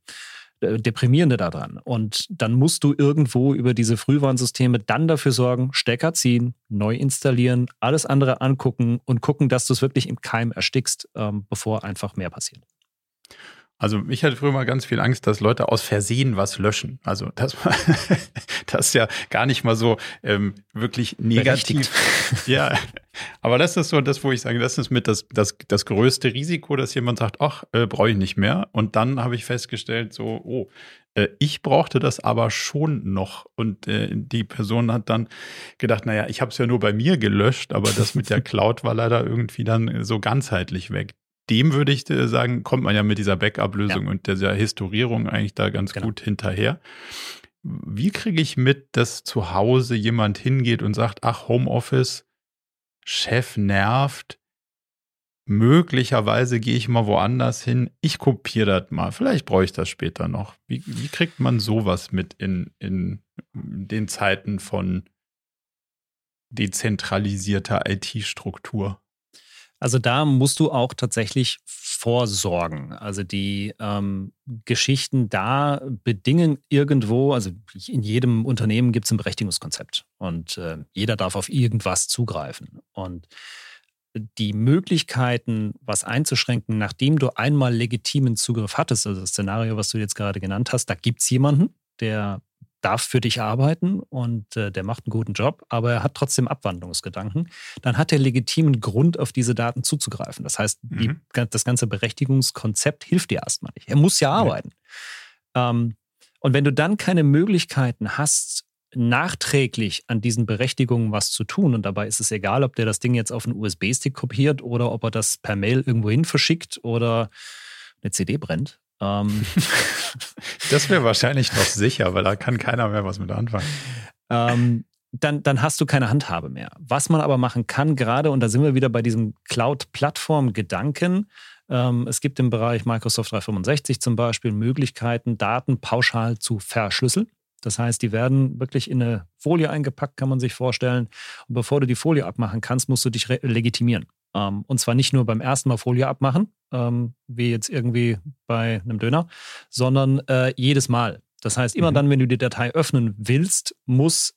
Deprimierende daran. Und dann musst du irgendwo über diese Frühwarnsysteme dann dafür sorgen, Stecker ziehen, neu installieren, alles andere angucken und gucken, dass du es wirklich im Keim erstickst, ähm, bevor einfach mehr passiert. Also ich hatte früher mal ganz viel Angst, dass Leute aus Versehen was löschen. Also das, das ist ja gar nicht mal so ähm, wirklich negativ. ja, aber das ist so das, wo ich sage, das ist mit das, das, das größte Risiko, dass jemand sagt, ach, äh, brauche ich nicht mehr. Und dann habe ich festgestellt, so, oh, äh, ich brauchte das aber schon noch. Und äh, die Person hat dann gedacht, naja, ich habe es ja nur bei mir gelöscht, aber das mit der Cloud war leider irgendwie dann so ganzheitlich weg dem würde ich äh, sagen, kommt man ja mit dieser Backup-Lösung ja. und dieser Historierung eigentlich da ganz genau. gut hinterher. Wie kriege ich mit, dass zu Hause jemand hingeht und sagt, ach, Homeoffice, Chef nervt, möglicherweise gehe ich mal woanders hin, ich kopiere das mal, vielleicht brauche ich das später noch. Wie, wie kriegt man sowas mit in, in den Zeiten von dezentralisierter IT-Struktur? Also da musst du auch tatsächlich vorsorgen. Also die ähm, Geschichten da bedingen irgendwo, also in jedem Unternehmen gibt es ein Berechtigungskonzept und äh, jeder darf auf irgendwas zugreifen. Und die Möglichkeiten, was einzuschränken, nachdem du einmal legitimen Zugriff hattest, also das Szenario, was du jetzt gerade genannt hast, da gibt es jemanden, der darf für dich arbeiten und äh, der macht einen guten Job, aber er hat trotzdem Abwandlungsgedanken, dann hat er legitimen Grund, auf diese Daten zuzugreifen. Das heißt, mhm. die, das ganze Berechtigungskonzept hilft dir erstmal nicht. Er muss ja arbeiten. Ja. Ähm, und wenn du dann keine Möglichkeiten hast, nachträglich an diesen Berechtigungen was zu tun, und dabei ist es egal, ob der das Ding jetzt auf einen USB-Stick kopiert oder ob er das per Mail irgendwo hin verschickt oder eine CD brennt, ähm, das wäre wahrscheinlich noch sicher, weil da kann keiner mehr was mit anfangen. Ähm, dann, dann hast du keine Handhabe mehr. Was man aber machen kann, gerade, und da sind wir wieder bei diesem Cloud-Plattform-Gedanken, ähm, es gibt im Bereich Microsoft 365 zum Beispiel Möglichkeiten, Daten pauschal zu verschlüsseln. Das heißt, die werden wirklich in eine Folie eingepackt, kann man sich vorstellen. Und bevor du die Folie abmachen kannst, musst du dich legitimieren. Ähm, und zwar nicht nur beim ersten Mal Folie abmachen, ähm, wie jetzt irgendwie bei einem Döner, sondern äh, jedes Mal. Das heißt, immer mhm. dann, wenn du die Datei öffnen willst, muss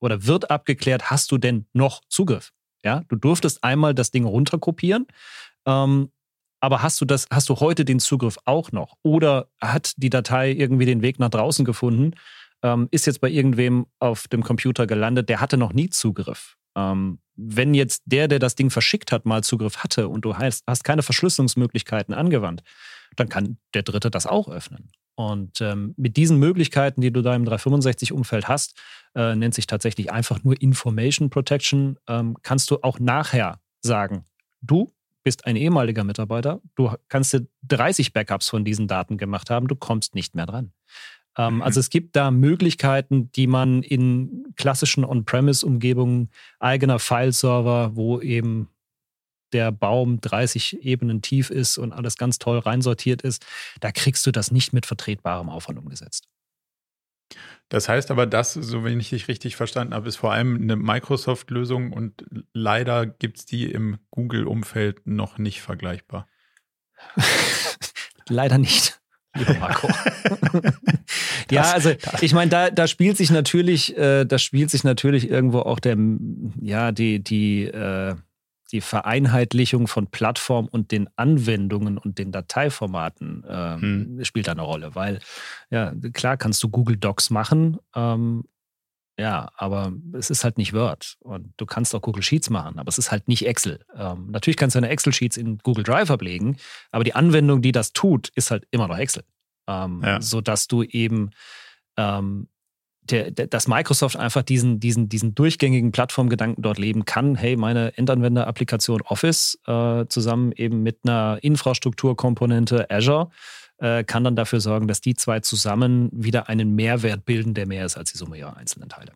oder wird abgeklärt, hast du denn noch Zugriff? Ja, du durftest einmal das Ding runterkopieren, ähm, aber hast du das, hast du heute den Zugriff auch noch? Oder hat die Datei irgendwie den Weg nach draußen gefunden? Ähm, ist jetzt bei irgendwem auf dem Computer gelandet, der hatte noch nie Zugriff. Ähm, wenn jetzt der, der das Ding verschickt hat, mal Zugriff hatte und du hast, hast keine Verschlüsselungsmöglichkeiten angewandt, dann kann der Dritte das auch öffnen. Und ähm, mit diesen Möglichkeiten, die du da im 365-Umfeld hast, äh, nennt sich tatsächlich einfach nur Information Protection, ähm, kannst du auch nachher sagen, du bist ein ehemaliger Mitarbeiter, du kannst dir 30 Backups von diesen Daten gemacht haben, du kommst nicht mehr dran. Ähm, mhm. Also es gibt da Möglichkeiten, die man in klassischen On-Premise-Umgebungen, eigener File-Server, wo eben der Baum 30 Ebenen tief ist und alles ganz toll reinsortiert ist, da kriegst du das nicht mit vertretbarem Aufwand umgesetzt. Das heißt aber, das, so wenn ich dich richtig verstanden habe, ist vor allem eine Microsoft-Lösung und leider gibt es die im Google-Umfeld noch nicht vergleichbar. leider nicht lieber Marco. ja, also ich meine, da, da spielt sich natürlich, äh, da spielt sich natürlich irgendwo auch der, ja, die, die, äh, die Vereinheitlichung von Plattform und den Anwendungen und den Dateiformaten äh, hm. spielt da eine Rolle, weil ja klar kannst du Google Docs machen, ähm, ja, aber es ist halt nicht Word. Und du kannst auch Google Sheets machen, aber es ist halt nicht Excel. Ähm, natürlich kannst du deine Excel-Sheets in Google Drive ablegen, aber die Anwendung, die das tut, ist halt immer noch Excel. Ähm, ja. Sodass du eben, ähm, der, der, dass Microsoft einfach diesen, diesen, diesen durchgängigen Plattformgedanken dort leben kann. Hey, meine Endanwender-Applikation Office äh, zusammen eben mit einer Infrastrukturkomponente Azure äh, kann dann dafür sorgen, dass die zwei zusammen wieder einen Mehrwert bilden, der mehr ist als die Summe ihrer einzelnen Teile.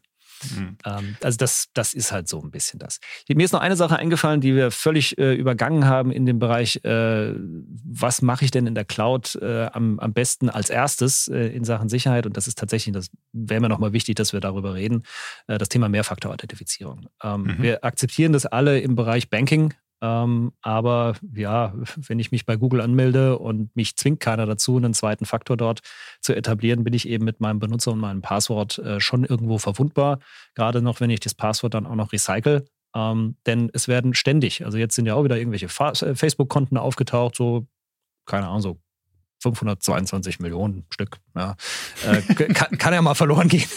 Mhm. Ähm, also das, das ist halt so ein bisschen das. Mir ist noch eine Sache eingefallen, die wir völlig äh, übergangen haben in dem Bereich, äh, was mache ich denn in der Cloud äh, am, am besten als erstes äh, in Sachen Sicherheit? Und das ist tatsächlich, das wäre mir nochmal wichtig, dass wir darüber reden, äh, das Thema Mehrfaktor-Authentifizierung. Ähm, mhm. Wir akzeptieren das alle im Bereich Banking, ähm, aber ja, wenn ich mich bei Google anmelde und mich zwingt keiner dazu, einen zweiten Faktor dort zu etablieren, bin ich eben mit meinem Benutzer und meinem Passwort äh, schon irgendwo verwundbar. Gerade noch, wenn ich das Passwort dann auch noch recycle. Ähm, denn es werden ständig, also jetzt sind ja auch wieder irgendwelche äh, Facebook-Konten aufgetaucht, so, keine Ahnung, so 522 Millionen Stück. Ja. Äh, kann, kann, ja mal verloren gehen.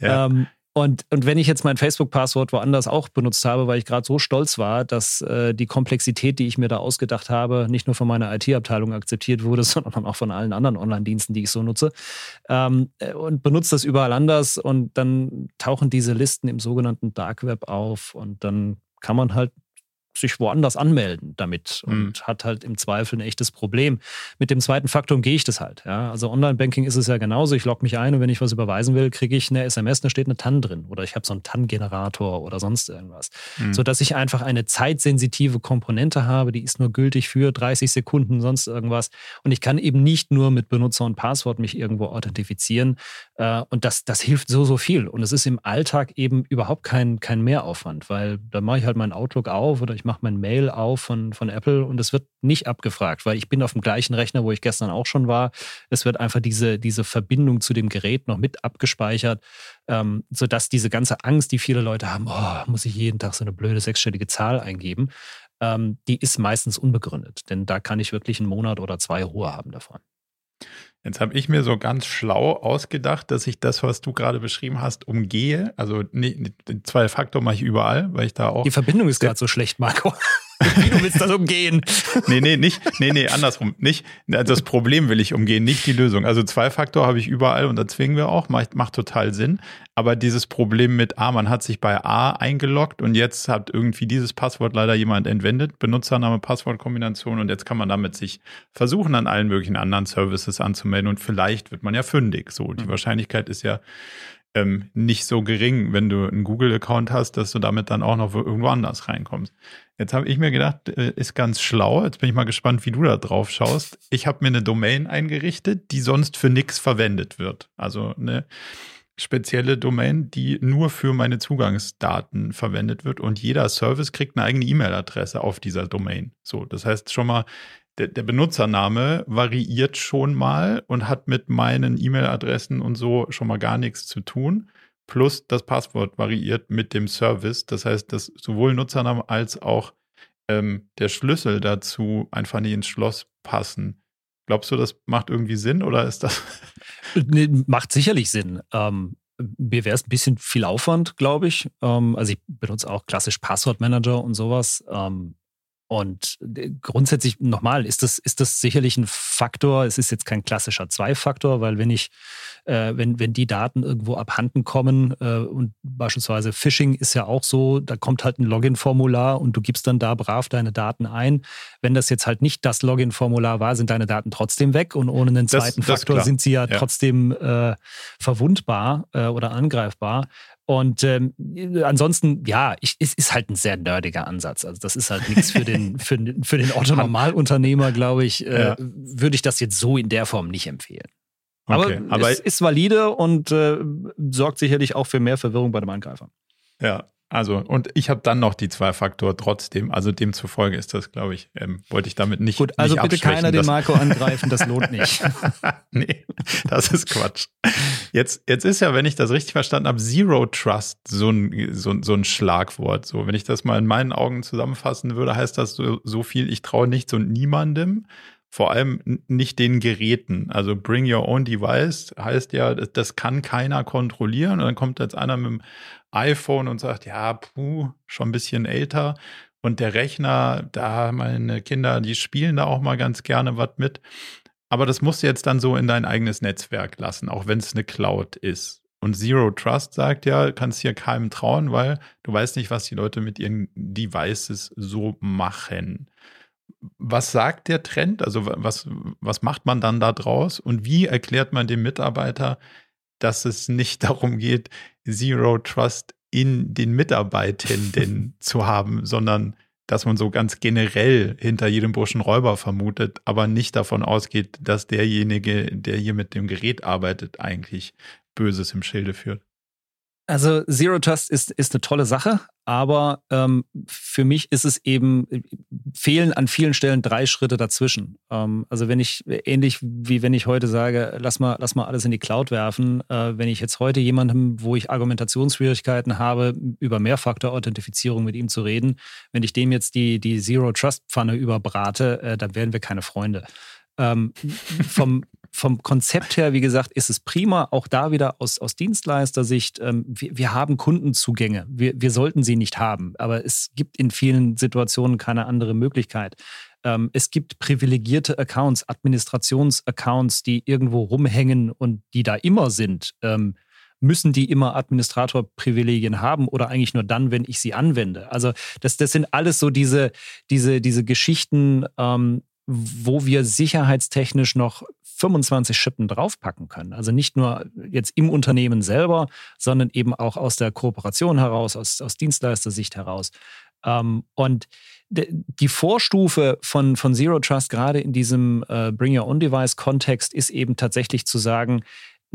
Ja. Ähm, und, und wenn ich jetzt mein Facebook-Passwort woanders auch benutzt habe, weil ich gerade so stolz war, dass äh, die Komplexität, die ich mir da ausgedacht habe, nicht nur von meiner IT-Abteilung akzeptiert wurde, sondern auch von allen anderen Online-Diensten, die ich so nutze, ähm, äh, und benutze das überall anders und dann tauchen diese Listen im sogenannten Dark Web auf und dann kann man halt sich woanders anmelden damit und mhm. hat halt im Zweifel ein echtes Problem. Mit dem zweiten Faktor gehe ich das halt. Ja? Also Online-Banking ist es ja genauso. Ich logge mich ein und wenn ich was überweisen will, kriege ich eine SMS, da steht eine TAN drin oder ich habe so einen TAN-Generator oder sonst irgendwas. Mhm. Sodass ich einfach eine zeitsensitive Komponente habe, die ist nur gültig für 30 Sekunden, sonst irgendwas. Und ich kann eben nicht nur mit Benutzer und Passwort mich irgendwo authentifizieren. Äh, und das, das hilft so, so viel. Und es ist im Alltag eben überhaupt kein, kein Mehraufwand, weil da mache ich halt meinen Outlook auf oder ich ich mache mein Mail auf von, von Apple und es wird nicht abgefragt, weil ich bin auf dem gleichen Rechner, wo ich gestern auch schon war. Es wird einfach diese, diese Verbindung zu dem Gerät noch mit abgespeichert, ähm, sodass diese ganze Angst, die viele Leute haben, oh, muss ich jeden Tag so eine blöde sechsstellige Zahl eingeben, ähm, die ist meistens unbegründet. Denn da kann ich wirklich einen Monat oder zwei Ruhe haben davon. Jetzt habe ich mir so ganz schlau ausgedacht, dass ich das, was du gerade beschrieben hast, umgehe. Also nee, zwei Faktor mache ich überall, weil ich da auch. Die Verbindung ist gerade so schlecht, Marco. Wie du willst das umgehen? nee, nee, nicht, nee, nee, andersrum. Nicht, das Problem will ich umgehen, nicht die Lösung. Also Zwei-Faktor habe ich überall und da zwingen wir auch, macht, macht total Sinn. Aber dieses Problem mit A, man hat sich bei A eingeloggt und jetzt hat irgendwie dieses Passwort leider jemand entwendet, Benutzername, Passwortkombination und jetzt kann man damit sich versuchen, an allen möglichen anderen Services anzumelden und vielleicht wird man ja fündig. So, die mhm. Wahrscheinlichkeit ist ja ähm, nicht so gering, wenn du einen Google-Account hast, dass du damit dann auch noch irgendwo anders reinkommst. Jetzt habe ich mir gedacht, äh, ist ganz schlau. Jetzt bin ich mal gespannt, wie du da drauf schaust. Ich habe mir eine Domain eingerichtet, die sonst für nichts verwendet wird. Also eine spezielle Domain, die nur für meine Zugangsdaten verwendet wird und jeder Service kriegt eine eigene E-Mail-Adresse auf dieser Domain. So, das heißt schon mal, der, der Benutzername variiert schon mal und hat mit meinen E-Mail-Adressen und so schon mal gar nichts zu tun. Plus das Passwort variiert mit dem Service. Das heißt, dass sowohl Nutzername als auch ähm, der Schlüssel dazu einfach nicht ins Schloss passen. Glaubst du, das macht irgendwie Sinn oder ist das? macht sicherlich Sinn. Ähm, mir wäre es ein bisschen viel Aufwand, glaube ich. Ähm, also ich benutze auch klassisch Passwortmanager und sowas. Ähm, und äh, grundsätzlich nochmal ist das, ist das sicherlich ein Faktor. Es ist jetzt kein klassischer Zwei-Faktor, weil wenn ich, äh, wenn, wenn die Daten irgendwo abhanden kommen äh, und beispielsweise Phishing ist ja auch so, da kommt halt ein Login-Formular und du gibst dann da brav deine Daten ein. Wenn das jetzt halt nicht das Login-Formular war, sind deine Daten trotzdem weg und ohne einen zweiten das, das Faktor sind sie ja, ja. trotzdem äh, verwundbar äh, oder angreifbar. Und ähm, ansonsten, ja, ich, es ist halt ein sehr nerdiger Ansatz. Also das ist halt nichts für den, für, für den Otto-Normalunternehmer, glaube ich, äh, ja. würde ich das jetzt so in der Form nicht empfehlen. Aber, okay, aber es ist valide und äh, sorgt sicherlich auch für mehr Verwirrung bei dem Angreifer. Ja, also, und ich habe dann noch die zwei Faktor trotzdem. Also demzufolge ist das, glaube ich, ähm, wollte ich damit nicht. Gut, also nicht bitte keiner den Marco angreifen, das lohnt nicht. nee, das ist Quatsch. Jetzt, jetzt ist ja, wenn ich das richtig verstanden habe, Zero Trust so ein, so, so ein Schlagwort. So, wenn ich das mal in meinen Augen zusammenfassen würde, heißt das so, so viel, ich traue nichts und niemandem vor allem nicht den Geräten. Also bring your own device heißt ja, das kann keiner kontrollieren. Und dann kommt jetzt einer mit dem iPhone und sagt, ja, puh, schon ein bisschen älter. Und der Rechner, da meine Kinder, die spielen da auch mal ganz gerne was mit. Aber das musst du jetzt dann so in dein eigenes Netzwerk lassen, auch wenn es eine Cloud ist. Und Zero Trust sagt ja, kannst hier keinem trauen, weil du weißt nicht, was die Leute mit ihren Devices so machen. Was sagt der Trend? Also was, was macht man dann da draus? Und wie erklärt man dem Mitarbeiter, dass es nicht darum geht, Zero Trust in den Mitarbeitenden zu haben, sondern dass man so ganz generell hinter jedem Burschen Räuber vermutet, aber nicht davon ausgeht, dass derjenige, der hier mit dem Gerät arbeitet, eigentlich Böses im Schilde führt. Also Zero Trust ist, ist eine tolle Sache, aber ähm, für mich ist es eben, fehlen an vielen Stellen drei Schritte dazwischen. Ähm, also wenn ich, ähnlich wie wenn ich heute sage, lass mal, lass mal alles in die Cloud werfen, äh, wenn ich jetzt heute jemandem, wo ich Argumentationsschwierigkeiten habe, über Mehrfaktor-Authentifizierung mit ihm zu reden, wenn ich dem jetzt die, die Zero Trust-Pfanne überbrate, äh, dann werden wir keine Freunde. Ähm, vom, vom Konzept her, wie gesagt, ist es prima. Auch da wieder aus, aus Dienstleistersicht. Ähm, wir, wir, haben Kundenzugänge. Wir, wir sollten sie nicht haben. Aber es gibt in vielen Situationen keine andere Möglichkeit. Ähm, es gibt privilegierte Accounts, Administrationsaccounts, die irgendwo rumhängen und die da immer sind. Ähm, müssen die immer Administratorprivilegien haben oder eigentlich nur dann, wenn ich sie anwende? Also das, das sind alles so diese, diese, diese Geschichten, ähm, wo wir sicherheitstechnisch noch 25 Schippen draufpacken können. Also nicht nur jetzt im Unternehmen selber, sondern eben auch aus der Kooperation heraus, aus, aus Dienstleistersicht heraus. Ähm, und die Vorstufe von, von Zero Trust, gerade in diesem äh, Bring Your Own Device Kontext, ist eben tatsächlich zu sagen,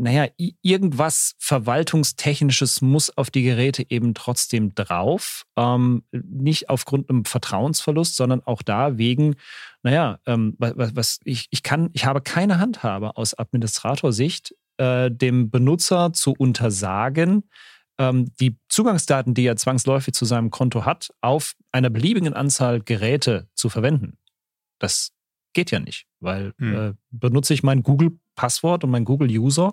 naja, irgendwas Verwaltungstechnisches muss auf die Geräte eben trotzdem drauf. Ähm, nicht aufgrund einem Vertrauensverlust, sondern auch da wegen, naja, ähm, was, was ich, ich kann, ich habe keine Handhabe aus Administratorsicht, äh, dem Benutzer zu untersagen, ähm, die Zugangsdaten, die er zwangsläufig zu seinem Konto hat, auf einer beliebigen Anzahl Geräte zu verwenden. Das geht ja nicht, weil hm. äh, benutze ich mein Google-Passwort und mein Google-User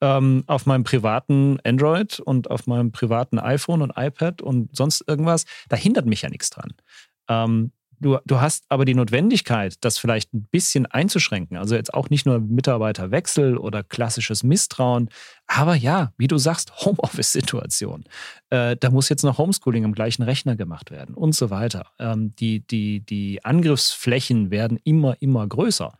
ähm, auf meinem privaten Android und auf meinem privaten iPhone und iPad und sonst irgendwas, da hindert mich ja nichts dran. Ähm, Du, du hast aber die Notwendigkeit, das vielleicht ein bisschen einzuschränken. Also jetzt auch nicht nur Mitarbeiterwechsel oder klassisches Misstrauen, aber ja, wie du sagst, Homeoffice-Situation. Äh, da muss jetzt noch Homeschooling am gleichen Rechner gemacht werden und so weiter. Ähm, die, die, die Angriffsflächen werden immer, immer größer.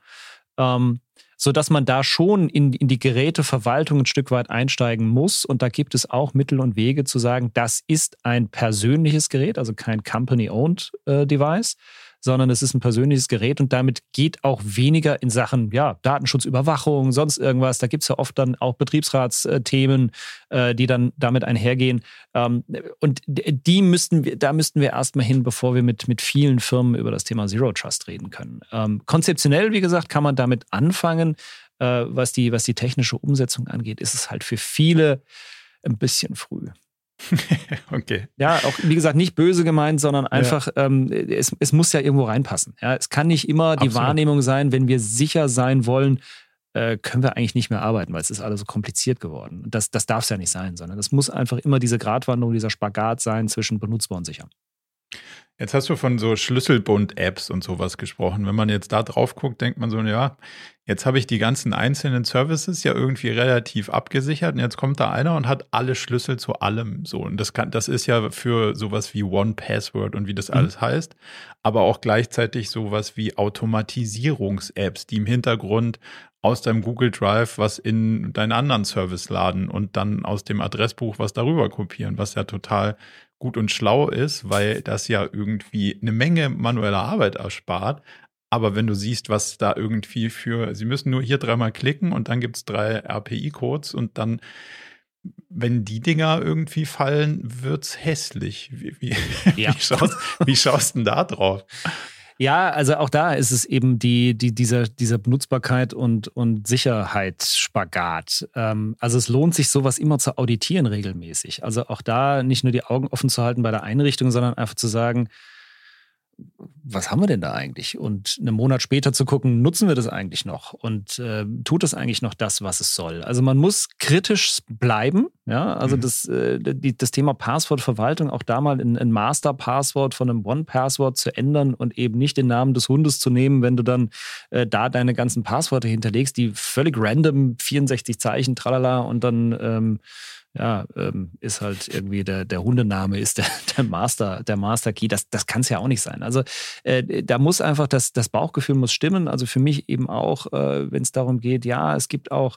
Ähm, so dass man da schon in, in die Geräteverwaltung ein Stück weit einsteigen muss. Und da gibt es auch Mittel und Wege zu sagen, das ist ein persönliches Gerät, also kein Company-owned äh, Device sondern es ist ein persönliches Gerät und damit geht auch weniger in Sachen ja, Datenschutzüberwachung, sonst irgendwas. Da gibt es ja oft dann auch Betriebsratsthemen, äh, die dann damit einhergehen. Ähm, und die müssten wir, da müssten wir erstmal hin, bevor wir mit, mit vielen Firmen über das Thema Zero Trust reden können. Ähm, konzeptionell, wie gesagt, kann man damit anfangen. Äh, was, die, was die technische Umsetzung angeht, ist es halt für viele ein bisschen früh. okay. Ja, auch wie gesagt, nicht böse gemeint, sondern einfach, ja. ähm, es, es muss ja irgendwo reinpassen. Ja, es kann nicht immer die Absolut. Wahrnehmung sein, wenn wir sicher sein wollen, äh, können wir eigentlich nicht mehr arbeiten, weil es ist alles so kompliziert geworden. Das, das darf es ja nicht sein, sondern es muss einfach immer diese Gratwanderung, dieser Spagat sein zwischen benutzbar und sicher. Jetzt hast du von so Schlüsselbund-Apps und sowas gesprochen. Wenn man jetzt da drauf guckt, denkt man so, ja, jetzt habe ich die ganzen einzelnen Services ja irgendwie relativ abgesichert und jetzt kommt da einer und hat alle Schlüssel zu allem so. Und das kann, das ist ja für sowas wie One Password und wie das mhm. alles heißt, aber auch gleichzeitig sowas wie Automatisierungs-Apps, die im Hintergrund aus deinem Google Drive was in deinen anderen Service laden und dann aus dem Adressbuch was darüber kopieren, was ja total gut und schlau ist, weil das ja irgendwie eine Menge manueller Arbeit erspart. Aber wenn du siehst, was da irgendwie für, sie müssen nur hier dreimal klicken und dann gibt es drei RPI-Codes und dann, wenn die Dinger irgendwie fallen, wird es hässlich. Wie, wie, ja. wie, schaust, wie schaust du denn da drauf? Ja, also auch da ist es eben die, die, dieser, dieser Benutzbarkeit und, und Sicherheitsspagat. Ähm, also es lohnt sich, sowas immer zu auditieren regelmäßig. Also auch da nicht nur die Augen offen zu halten bei der Einrichtung, sondern einfach zu sagen, was haben wir denn da eigentlich? Und einen Monat später zu gucken, nutzen wir das eigentlich noch? Und äh, tut es eigentlich noch das, was es soll? Also man muss kritisch bleiben. Ja, also mhm. das, äh, die, das Thema Passwortverwaltung, auch da mal ein, ein Master-Passwort von einem One-Passwort zu ändern und eben nicht den Namen des Hundes zu nehmen, wenn du dann äh, da deine ganzen Passworte hinterlegst, die völlig random 64 Zeichen, tralala, und dann ähm, ja, ähm, ist halt irgendwie der, der Hundename ist der, der Master, der Master Key. Das, das kann es ja auch nicht sein. Also äh, da muss einfach das, das Bauchgefühl muss stimmen. Also für mich eben auch, äh, wenn es darum geht, ja, es gibt auch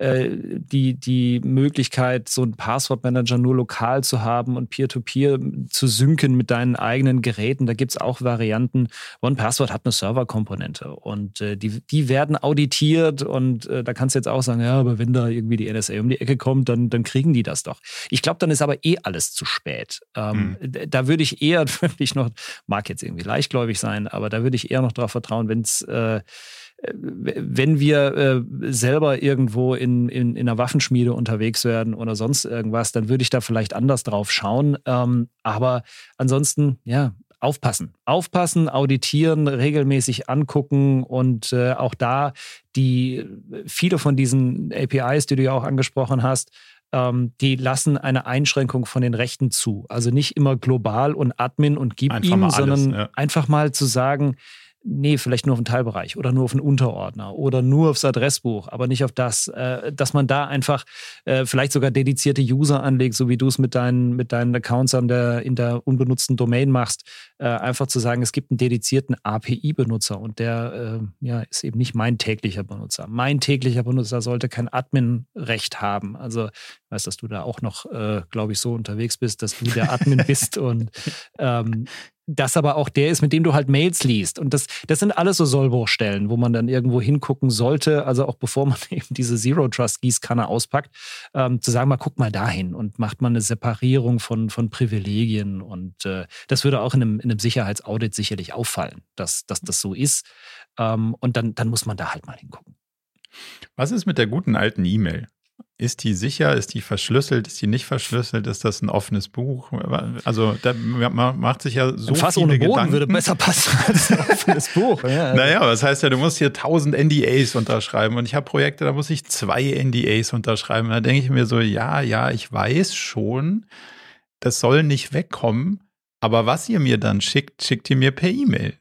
die, die Möglichkeit, so einen Passwortmanager nur lokal zu haben und Peer-to-Peer -Peer zu synken mit deinen eigenen Geräten. Da gibt es auch Varianten. OnePassword hat eine Serverkomponente und äh, die, die werden auditiert und äh, da kannst du jetzt auch sagen, ja, aber wenn da irgendwie die NSA um die Ecke kommt, dann, dann kriegen die das doch. Ich glaube, dann ist aber eh alles zu spät. Ähm, mhm. Da würde ich eher wirklich noch, mag jetzt irgendwie leichtgläubig sein, aber da würde ich eher noch darauf vertrauen, wenn es äh, wenn wir äh, selber irgendwo in, in, in einer Waffenschmiede unterwegs werden oder sonst irgendwas, dann würde ich da vielleicht anders drauf schauen. Ähm, aber ansonsten, ja, aufpassen. Aufpassen, auditieren, regelmäßig angucken und äh, auch da die viele von diesen APIs, die du ja auch angesprochen hast, ähm, die lassen eine Einschränkung von den Rechten zu. Also nicht immer global und Admin und gib einfach ihm, alles, sondern ja. einfach mal zu sagen, nee, vielleicht nur auf einen Teilbereich oder nur auf einen Unterordner oder nur aufs Adressbuch, aber nicht auf das, äh, dass man da einfach äh, vielleicht sogar dedizierte User anlegt, so wie du es mit deinen, mit deinen Accounts an der, in der unbenutzten Domain machst, äh, einfach zu sagen, es gibt einen dedizierten API-Benutzer und der äh, ja, ist eben nicht mein täglicher Benutzer. Mein täglicher Benutzer sollte kein Admin-Recht haben. Also ich weiß, dass du da auch noch, äh, glaube ich, so unterwegs bist, dass du der Admin bist und ähm, das aber auch der ist, mit dem du halt Mails liest. Und das, das sind alles so Sollbruchstellen, wo man dann irgendwo hingucken sollte, also auch bevor man eben diese Zero Trust Gießkanne auspackt, ähm, zu sagen, mal guck mal dahin und macht mal eine Separierung von, von Privilegien. Und äh, das würde auch in einem, in einem Sicherheitsaudit sicherlich auffallen, dass, dass das so ist. Ähm, und dann, dann muss man da halt mal hingucken. Was ist mit der guten alten E-Mail? Ist die sicher? Ist die verschlüsselt? Ist die nicht verschlüsselt? Ist das ein offenes Buch? Also da macht sich ja so Fass viele ohne Boden Gedanken. würde besser passen als ein offenes Buch. Ja, naja, das heißt ja, du musst hier 1000 NDAs unterschreiben und ich habe Projekte, da muss ich zwei NDAs unterschreiben. Da denke ich mir so, ja, ja, ich weiß schon, das soll nicht wegkommen, aber was ihr mir dann schickt, schickt ihr mir per E-Mail.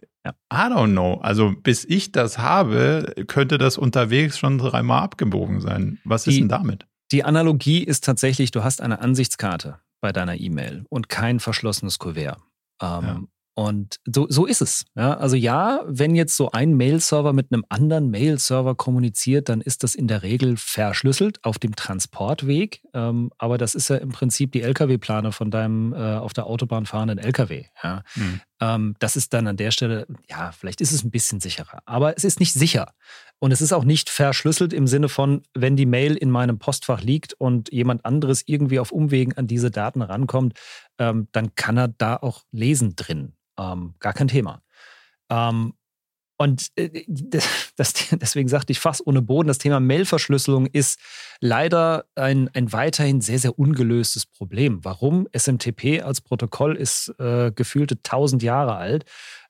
I don't know. Also bis ich das habe, könnte das unterwegs schon dreimal abgebogen sein. Was die, ist denn damit? Die Analogie ist tatsächlich, du hast eine Ansichtskarte bei deiner E-Mail und kein verschlossenes Kuvert. Ähm, ja. Und so, so ist es. Ja, also ja, wenn jetzt so ein Mail-Server mit einem anderen Mail-Server kommuniziert, dann ist das in der Regel verschlüsselt auf dem Transportweg. Ähm, aber das ist ja im Prinzip die Lkw-Plane von deinem äh, auf der Autobahn fahrenden Lkw. Ja. Mhm. Ähm, das ist dann an der Stelle, ja, vielleicht ist es ein bisschen sicherer. Aber es ist nicht sicher. Und es ist auch nicht verschlüsselt im Sinne von, wenn die Mail in meinem Postfach liegt und jemand anderes irgendwie auf Umwegen an diese Daten rankommt, ähm, dann kann er da auch lesen drin. Ähm, gar kein Thema. Ähm, und äh, das, deswegen sagte ich fast ohne Boden, das Thema Mailverschlüsselung ist leider ein, ein weiterhin sehr, sehr ungelöstes Problem. Warum? SMTP als Protokoll ist äh, gefühlte 1000 Jahre alt.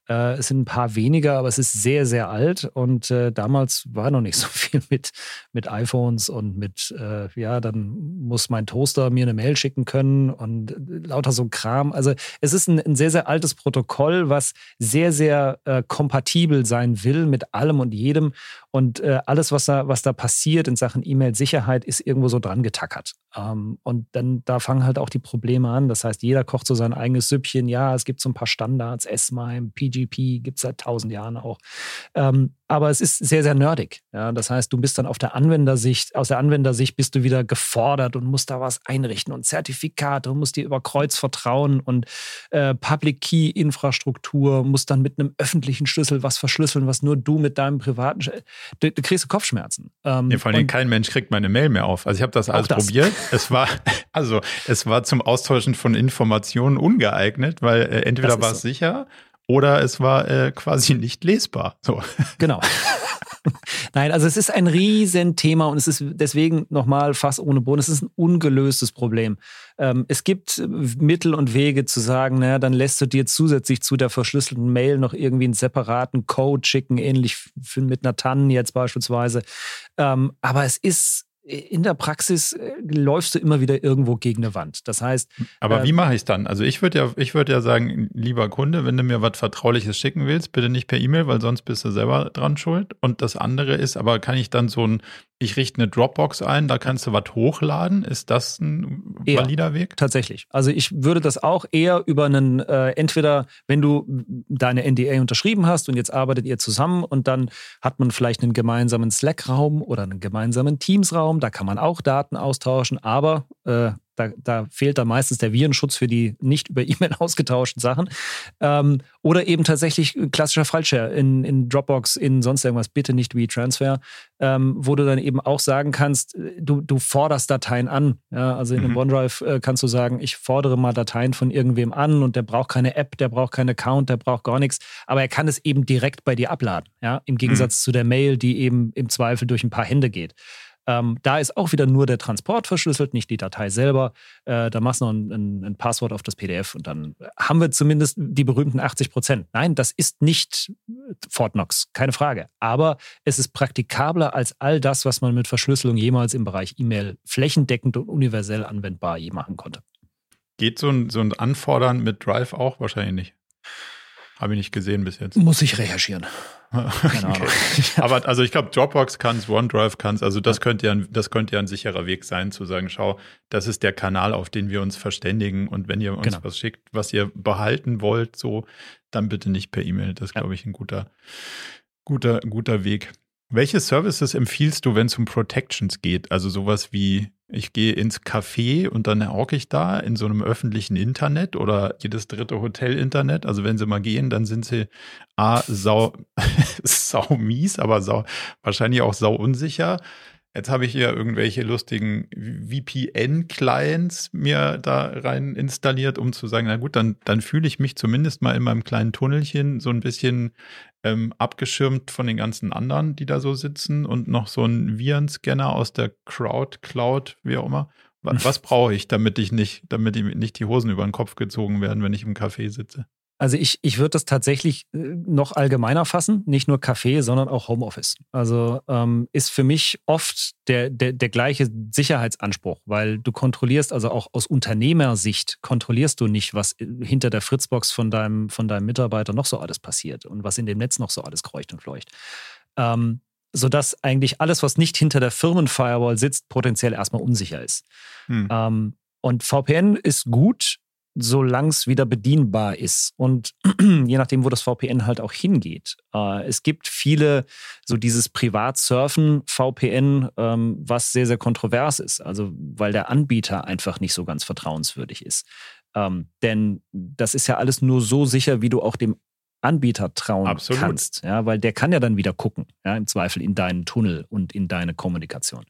Äh, es sind ein paar weniger, aber es ist sehr, sehr alt. Und äh, damals war noch nicht so viel mit, mit iPhones und mit, äh, ja, dann muss mein Toaster mir eine Mail schicken können und äh, lauter so Kram. Also es ist ein, ein sehr, sehr altes Protokoll, was sehr, sehr äh, kompatibel sein will mit allem und jedem. Und alles, was da, was da passiert in Sachen E-Mail-Sicherheit, ist irgendwo so dran getackert. Ähm, und dann da fangen halt auch die Probleme an. Das heißt, jeder kocht so sein eigenes Süppchen. Ja, es gibt so ein paar Standards, S-MIME, PGP, gibt es seit tausend Jahren auch. Ähm, aber es ist sehr, sehr nerdig. Ja, das heißt, du bist dann auf der Anwendersicht, aus der Anwendersicht bist du wieder gefordert und musst da was einrichten und Zertifikate und musst dir über Kreuz vertrauen und äh, Public Key Infrastruktur, musst dann mit einem öffentlichen Schlüssel was verschlüsseln, was nur du mit deinem privaten, Sch du, du kriegst Kopfschmerzen. Ähm, ja, vor allem kein Mensch kriegt meine Mail mehr auf. Also ich habe das alles das. probiert. Es war, also es war zum Austauschen von Informationen ungeeignet, weil äh, entweder war es so. sicher oder es war äh, quasi nicht lesbar. So. Genau. Nein, also es ist ein Riesenthema und es ist deswegen nochmal fast ohne Boden. Es ist ein ungelöstes Problem. Ähm, es gibt Mittel und Wege zu sagen, naja, dann lässt du dir zusätzlich zu der verschlüsselten Mail noch irgendwie einen separaten Code schicken, ähnlich mit einer TAN jetzt beispielsweise. Ähm, aber es ist in der Praxis äh, läufst du immer wieder irgendwo gegen eine Wand. Das heißt. Aber äh, wie mache ich es dann? Also ich würde ja, ich würde ja sagen, lieber Kunde, wenn du mir was Vertrauliches schicken willst, bitte nicht per E-Mail, weil sonst bist du selber dran schuld. Und das andere ist, aber kann ich dann so ein, ich richte eine Dropbox ein, da kannst du was hochladen. Ist das ein eher, valider Weg? Tatsächlich. Also ich würde das auch eher über einen, äh, entweder wenn du deine NDA unterschrieben hast und jetzt arbeitet ihr zusammen und dann hat man vielleicht einen gemeinsamen Slack-Raum oder einen gemeinsamen Teams-Raum, da kann man auch Daten austauschen, aber äh, da, da, fehlt dann meistens der Virenschutz für die nicht über E-Mail ausgetauschten Sachen. Ähm, oder eben tatsächlich klassischer Fallshare in, in Dropbox, in sonst irgendwas, bitte nicht WeTransfer, ähm, wo du dann eben auch sagen kannst, du, du forderst Dateien an. Ja, also in mhm. einem OneDrive äh, kannst du sagen, ich fordere mal Dateien von irgendwem an und der braucht keine App, der braucht keinen Account, der braucht gar nichts, aber er kann es eben direkt bei dir abladen. Ja, im Gegensatz mhm. zu der Mail, die eben im Zweifel durch ein paar Hände geht. Ähm, da ist auch wieder nur der Transport verschlüsselt, nicht die Datei selber. Äh, da machst du noch ein, ein, ein, Passwort auf das PDF und dann haben wir zumindest die berühmten 80 Prozent. Nein, das ist nicht Fort Knox, keine Frage. Aber es ist praktikabler als all das, was man mit Verschlüsselung jemals im Bereich E-Mail flächendeckend und universell anwendbar je machen konnte. Geht so ein, so ein Anfordern mit Drive auch? Wahrscheinlich nicht. Habe ich nicht gesehen bis jetzt. Muss ich recherchieren. Ahnung. Aber also ich glaube, Dropbox kann es, OneDrive kann es. Also das könnte ja, das könnte ja ein sicherer Weg sein, zu sagen, schau, das ist der Kanal, auf den wir uns verständigen. Und wenn ihr uns genau. was schickt, was ihr behalten wollt, so, dann bitte nicht per E-Mail. Das ist, ja. glaube ich, ein guter, guter, guter Weg. Welche Services empfiehlst du, wenn es um Protections geht? Also sowas wie, ich gehe ins Café und dann hocke ich da in so einem öffentlichen Internet oder jedes dritte Hotel-Internet. Also wenn sie mal gehen, dann sind sie A, sau, sau mies, aber sau, wahrscheinlich auch sau unsicher. Jetzt habe ich hier irgendwelche lustigen VPN-Clients mir da rein installiert, um zu sagen, na gut, dann, dann fühle ich mich zumindest mal in meinem kleinen Tunnelchen so ein bisschen ähm, abgeschirmt von den ganzen anderen, die da so sitzen und noch so ein Virenscanner aus der Crowd, Cloud, wie auch immer. Was, was brauche ich, damit ich nicht, damit ich nicht die Hosen über den Kopf gezogen werden, wenn ich im Café sitze? Also ich, ich würde das tatsächlich äh, noch allgemeiner fassen, nicht nur Café, sondern auch Homeoffice. Also ähm, ist für mich oft der, der, der gleiche Sicherheitsanspruch, weil du kontrollierst, also auch aus Unternehmersicht kontrollierst du nicht, was äh, hinter der Fritzbox von deinem, von deinem Mitarbeiter noch so alles passiert und was in dem Netz noch so alles kreucht und fleucht. Ähm, sodass eigentlich alles, was nicht hinter der Firmenfirewall sitzt, potenziell erstmal unsicher ist. Hm. Ähm, und VPN ist gut, solange es wieder bedienbar ist. Und je nachdem, wo das VPN halt auch hingeht. Äh, es gibt viele, so dieses Privatsurfen-VPN, ähm, was sehr, sehr kontrovers ist. Also, weil der Anbieter einfach nicht so ganz vertrauenswürdig ist. Ähm, denn das ist ja alles nur so sicher, wie du auch dem Anbieter trauen Absolut. kannst. Ja, weil der kann ja dann wieder gucken, ja, im Zweifel in deinen Tunnel und in deine Kommunikation.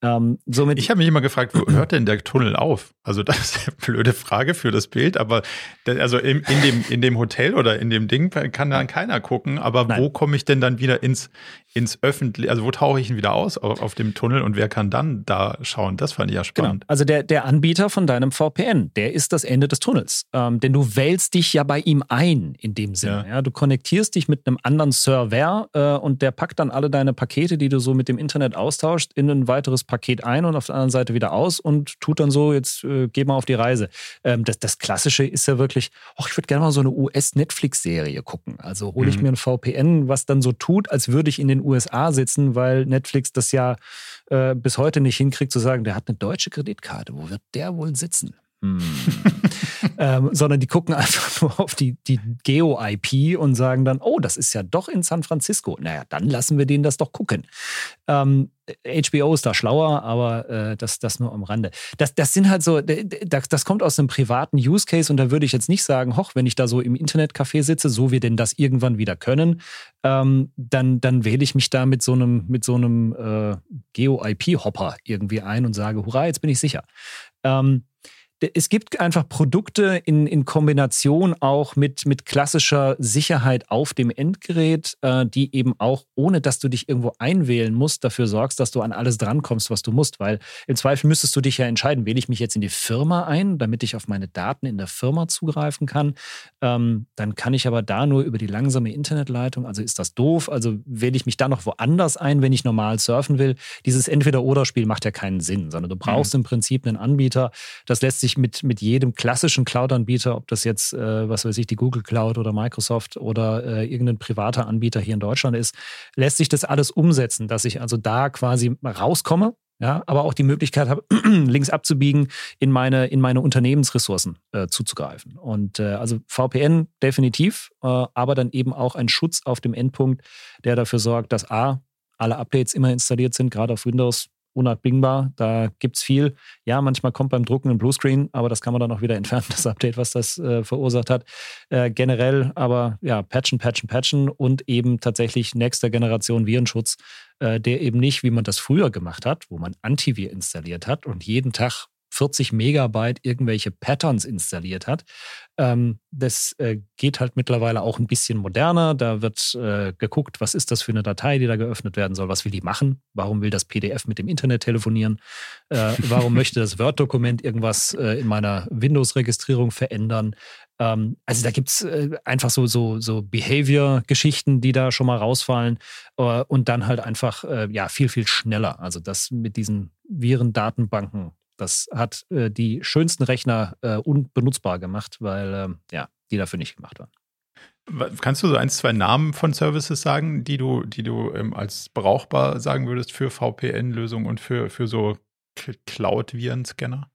Ähm, somit ich habe mich immer gefragt, wo hört denn der Tunnel auf? Also das ist eine blöde Frage für das Bild, aber also in, in, dem, in dem Hotel oder in dem Ding kann dann keiner gucken, aber Nein. wo komme ich denn dann wieder ins, ins Öffentliche, also wo tauche ich ihn wieder aus auf, auf, dem Tunnel und wer kann dann da schauen? Das fand ich ja genau. spannend. Genau. Also der, der Anbieter von deinem VPN, der ist das Ende des Tunnels. Ähm, denn du wählst dich ja bei ihm ein in dem Sinne. Ja. ja. Du konnektierst dich mit einem anderen Server äh, und der packt dann alle deine Pakete, die du so mit dem Internet austauschst, in ein weiteres Paket ein und auf der anderen Seite wieder aus und tut dann so, jetzt äh, geh mal auf die Reise. Ähm, das, das Klassische ist ja wirklich, oh, ich würde gerne mal so eine US-Netflix-Serie gucken. Also hole ich mhm. mir ein VPN, was dann so tut, als würde ich in den USA sitzen, weil Netflix das ja äh, bis heute nicht hinkriegt zu sagen, der hat eine deutsche Kreditkarte. Wo wird der wohl sitzen? Hm. ähm, sondern die gucken einfach nur auf die, die Geo-IP und sagen dann, oh, das ist ja doch in San Francisco. Naja, dann lassen wir denen das doch gucken. Ähm, HBO ist da schlauer, aber äh, das, das nur am Rande. Das, das sind halt so, das, das kommt aus einem privaten Use Case und da würde ich jetzt nicht sagen, hoch, wenn ich da so im Internetcafé sitze, so wir denn das irgendwann wieder können, ähm, dann, dann wähle ich mich da mit so einem, mit so einem äh, Geo-IP-Hopper irgendwie ein und sage, hurra, jetzt bin ich sicher. Ähm, es gibt einfach Produkte in, in Kombination auch mit, mit klassischer Sicherheit auf dem Endgerät, äh, die eben auch, ohne dass du dich irgendwo einwählen musst, dafür sorgst, dass du an alles drankommst, was du musst. Weil im Zweifel müsstest du dich ja entscheiden, wähle ich mich jetzt in die Firma ein, damit ich auf meine Daten in der Firma zugreifen kann. Ähm, dann kann ich aber da nur über die langsame Internetleitung, also ist das doof, also wähle ich mich da noch woanders ein, wenn ich normal surfen will. Dieses Entweder-Oder-Spiel macht ja keinen Sinn, sondern du brauchst mhm. im Prinzip einen Anbieter, das lässt sich sich mit, mit jedem klassischen Cloud-Anbieter, ob das jetzt, äh, was weiß ich, die Google Cloud oder Microsoft oder äh, irgendein privater Anbieter hier in Deutschland ist, lässt sich das alles umsetzen, dass ich also da quasi rauskomme, ja, aber auch die Möglichkeit habe, links abzubiegen, in meine, in meine Unternehmensressourcen äh, zuzugreifen. Und äh, also VPN definitiv, äh, aber dann eben auch ein Schutz auf dem Endpunkt, der dafür sorgt, dass A, alle Updates immer installiert sind, gerade auf Windows unabdingbar. Da gibt es viel. Ja, manchmal kommt beim Drucken ein Bluescreen, aber das kann man dann auch wieder entfernen, das Update, was das äh, verursacht hat. Äh, generell aber ja, patchen, patchen, patchen und eben tatsächlich nächster Generation Virenschutz, äh, der eben nicht, wie man das früher gemacht hat, wo man Antivir installiert hat und jeden Tag 40 Megabyte irgendwelche Patterns installiert hat. Ähm, das äh, geht halt mittlerweile auch ein bisschen moderner. Da wird äh, geguckt, was ist das für eine Datei, die da geöffnet werden soll, was will die machen, warum will das PDF mit dem Internet telefonieren, äh, warum möchte das Word-Dokument irgendwas äh, in meiner Windows-Registrierung verändern. Ähm, also da gibt es äh, einfach so, so, so Behavior-Geschichten, die da schon mal rausfallen äh, und dann halt einfach ja, viel, viel schneller. Also das mit diesen Virendatenbanken das hat äh, die schönsten Rechner äh, unbenutzbar gemacht, weil äh, ja, die dafür nicht gemacht waren. Kannst du so ein, zwei Namen von Services sagen, die du, die du ähm, als brauchbar sagen würdest für VPN-Lösungen und für, für so Cloud-Virenscanner?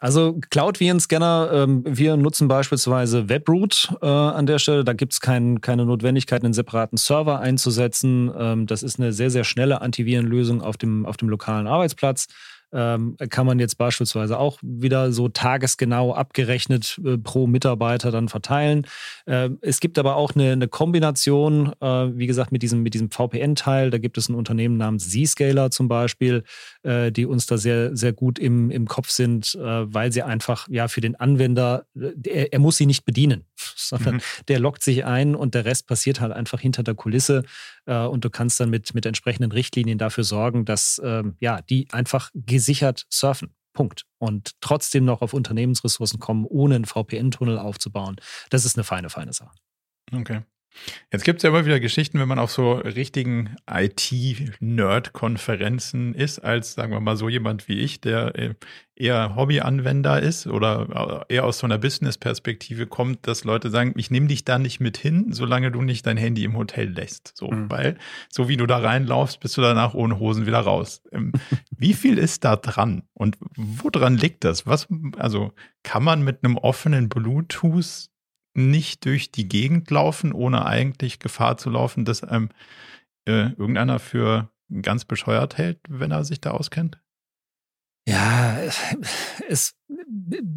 Also Cloud-Virenscanner, ähm, wir nutzen beispielsweise WebRoot äh, an der Stelle. Da gibt es kein, keine Notwendigkeit, einen separaten Server einzusetzen. Ähm, das ist eine sehr, sehr schnelle Antivirenlösung auf dem, auf dem lokalen Arbeitsplatz ähm, kann man jetzt beispielsweise auch wieder so tagesgenau abgerechnet äh, pro Mitarbeiter dann verteilen. Äh, es gibt aber auch eine, eine Kombination, äh, wie gesagt, mit diesem, mit diesem VPN-Teil. Da gibt es ein Unternehmen namens Zscaler zum Beispiel, äh, die uns da sehr, sehr gut im, im Kopf sind, äh, weil sie einfach ja für den Anwender, äh, er, er muss sie nicht bedienen, sondern mhm. der lockt sich ein und der Rest passiert halt einfach hinter der Kulisse. und du kannst dann mit, mit entsprechenden Richtlinien dafür sorgen, dass ähm, ja, die einfach gesichert surfen. Punkt. Und trotzdem noch auf Unternehmensressourcen kommen, ohne einen VPN-Tunnel aufzubauen. Das ist eine feine, feine Sache. Okay. Jetzt gibt es ja immer wieder Geschichten, wenn man auf so richtigen IT-Nerd-Konferenzen ist, als, sagen wir mal, so jemand wie ich, der äh, eher Hobbyanwender ist oder äh, eher aus so einer Business-Perspektive kommt, dass Leute sagen, ich nehme dich da nicht mit hin, solange du nicht dein Handy im Hotel lässt. So, mhm. weil so wie du da reinlaufst, bist du danach ohne Hosen wieder raus. Ähm, wie viel ist da dran und woran liegt das? Was, also kann man mit einem offenen Bluetooth nicht durch die Gegend laufen, ohne eigentlich Gefahr zu laufen, dass einem äh, irgendeiner für ganz bescheuert hält, wenn er sich da auskennt? Ja, es,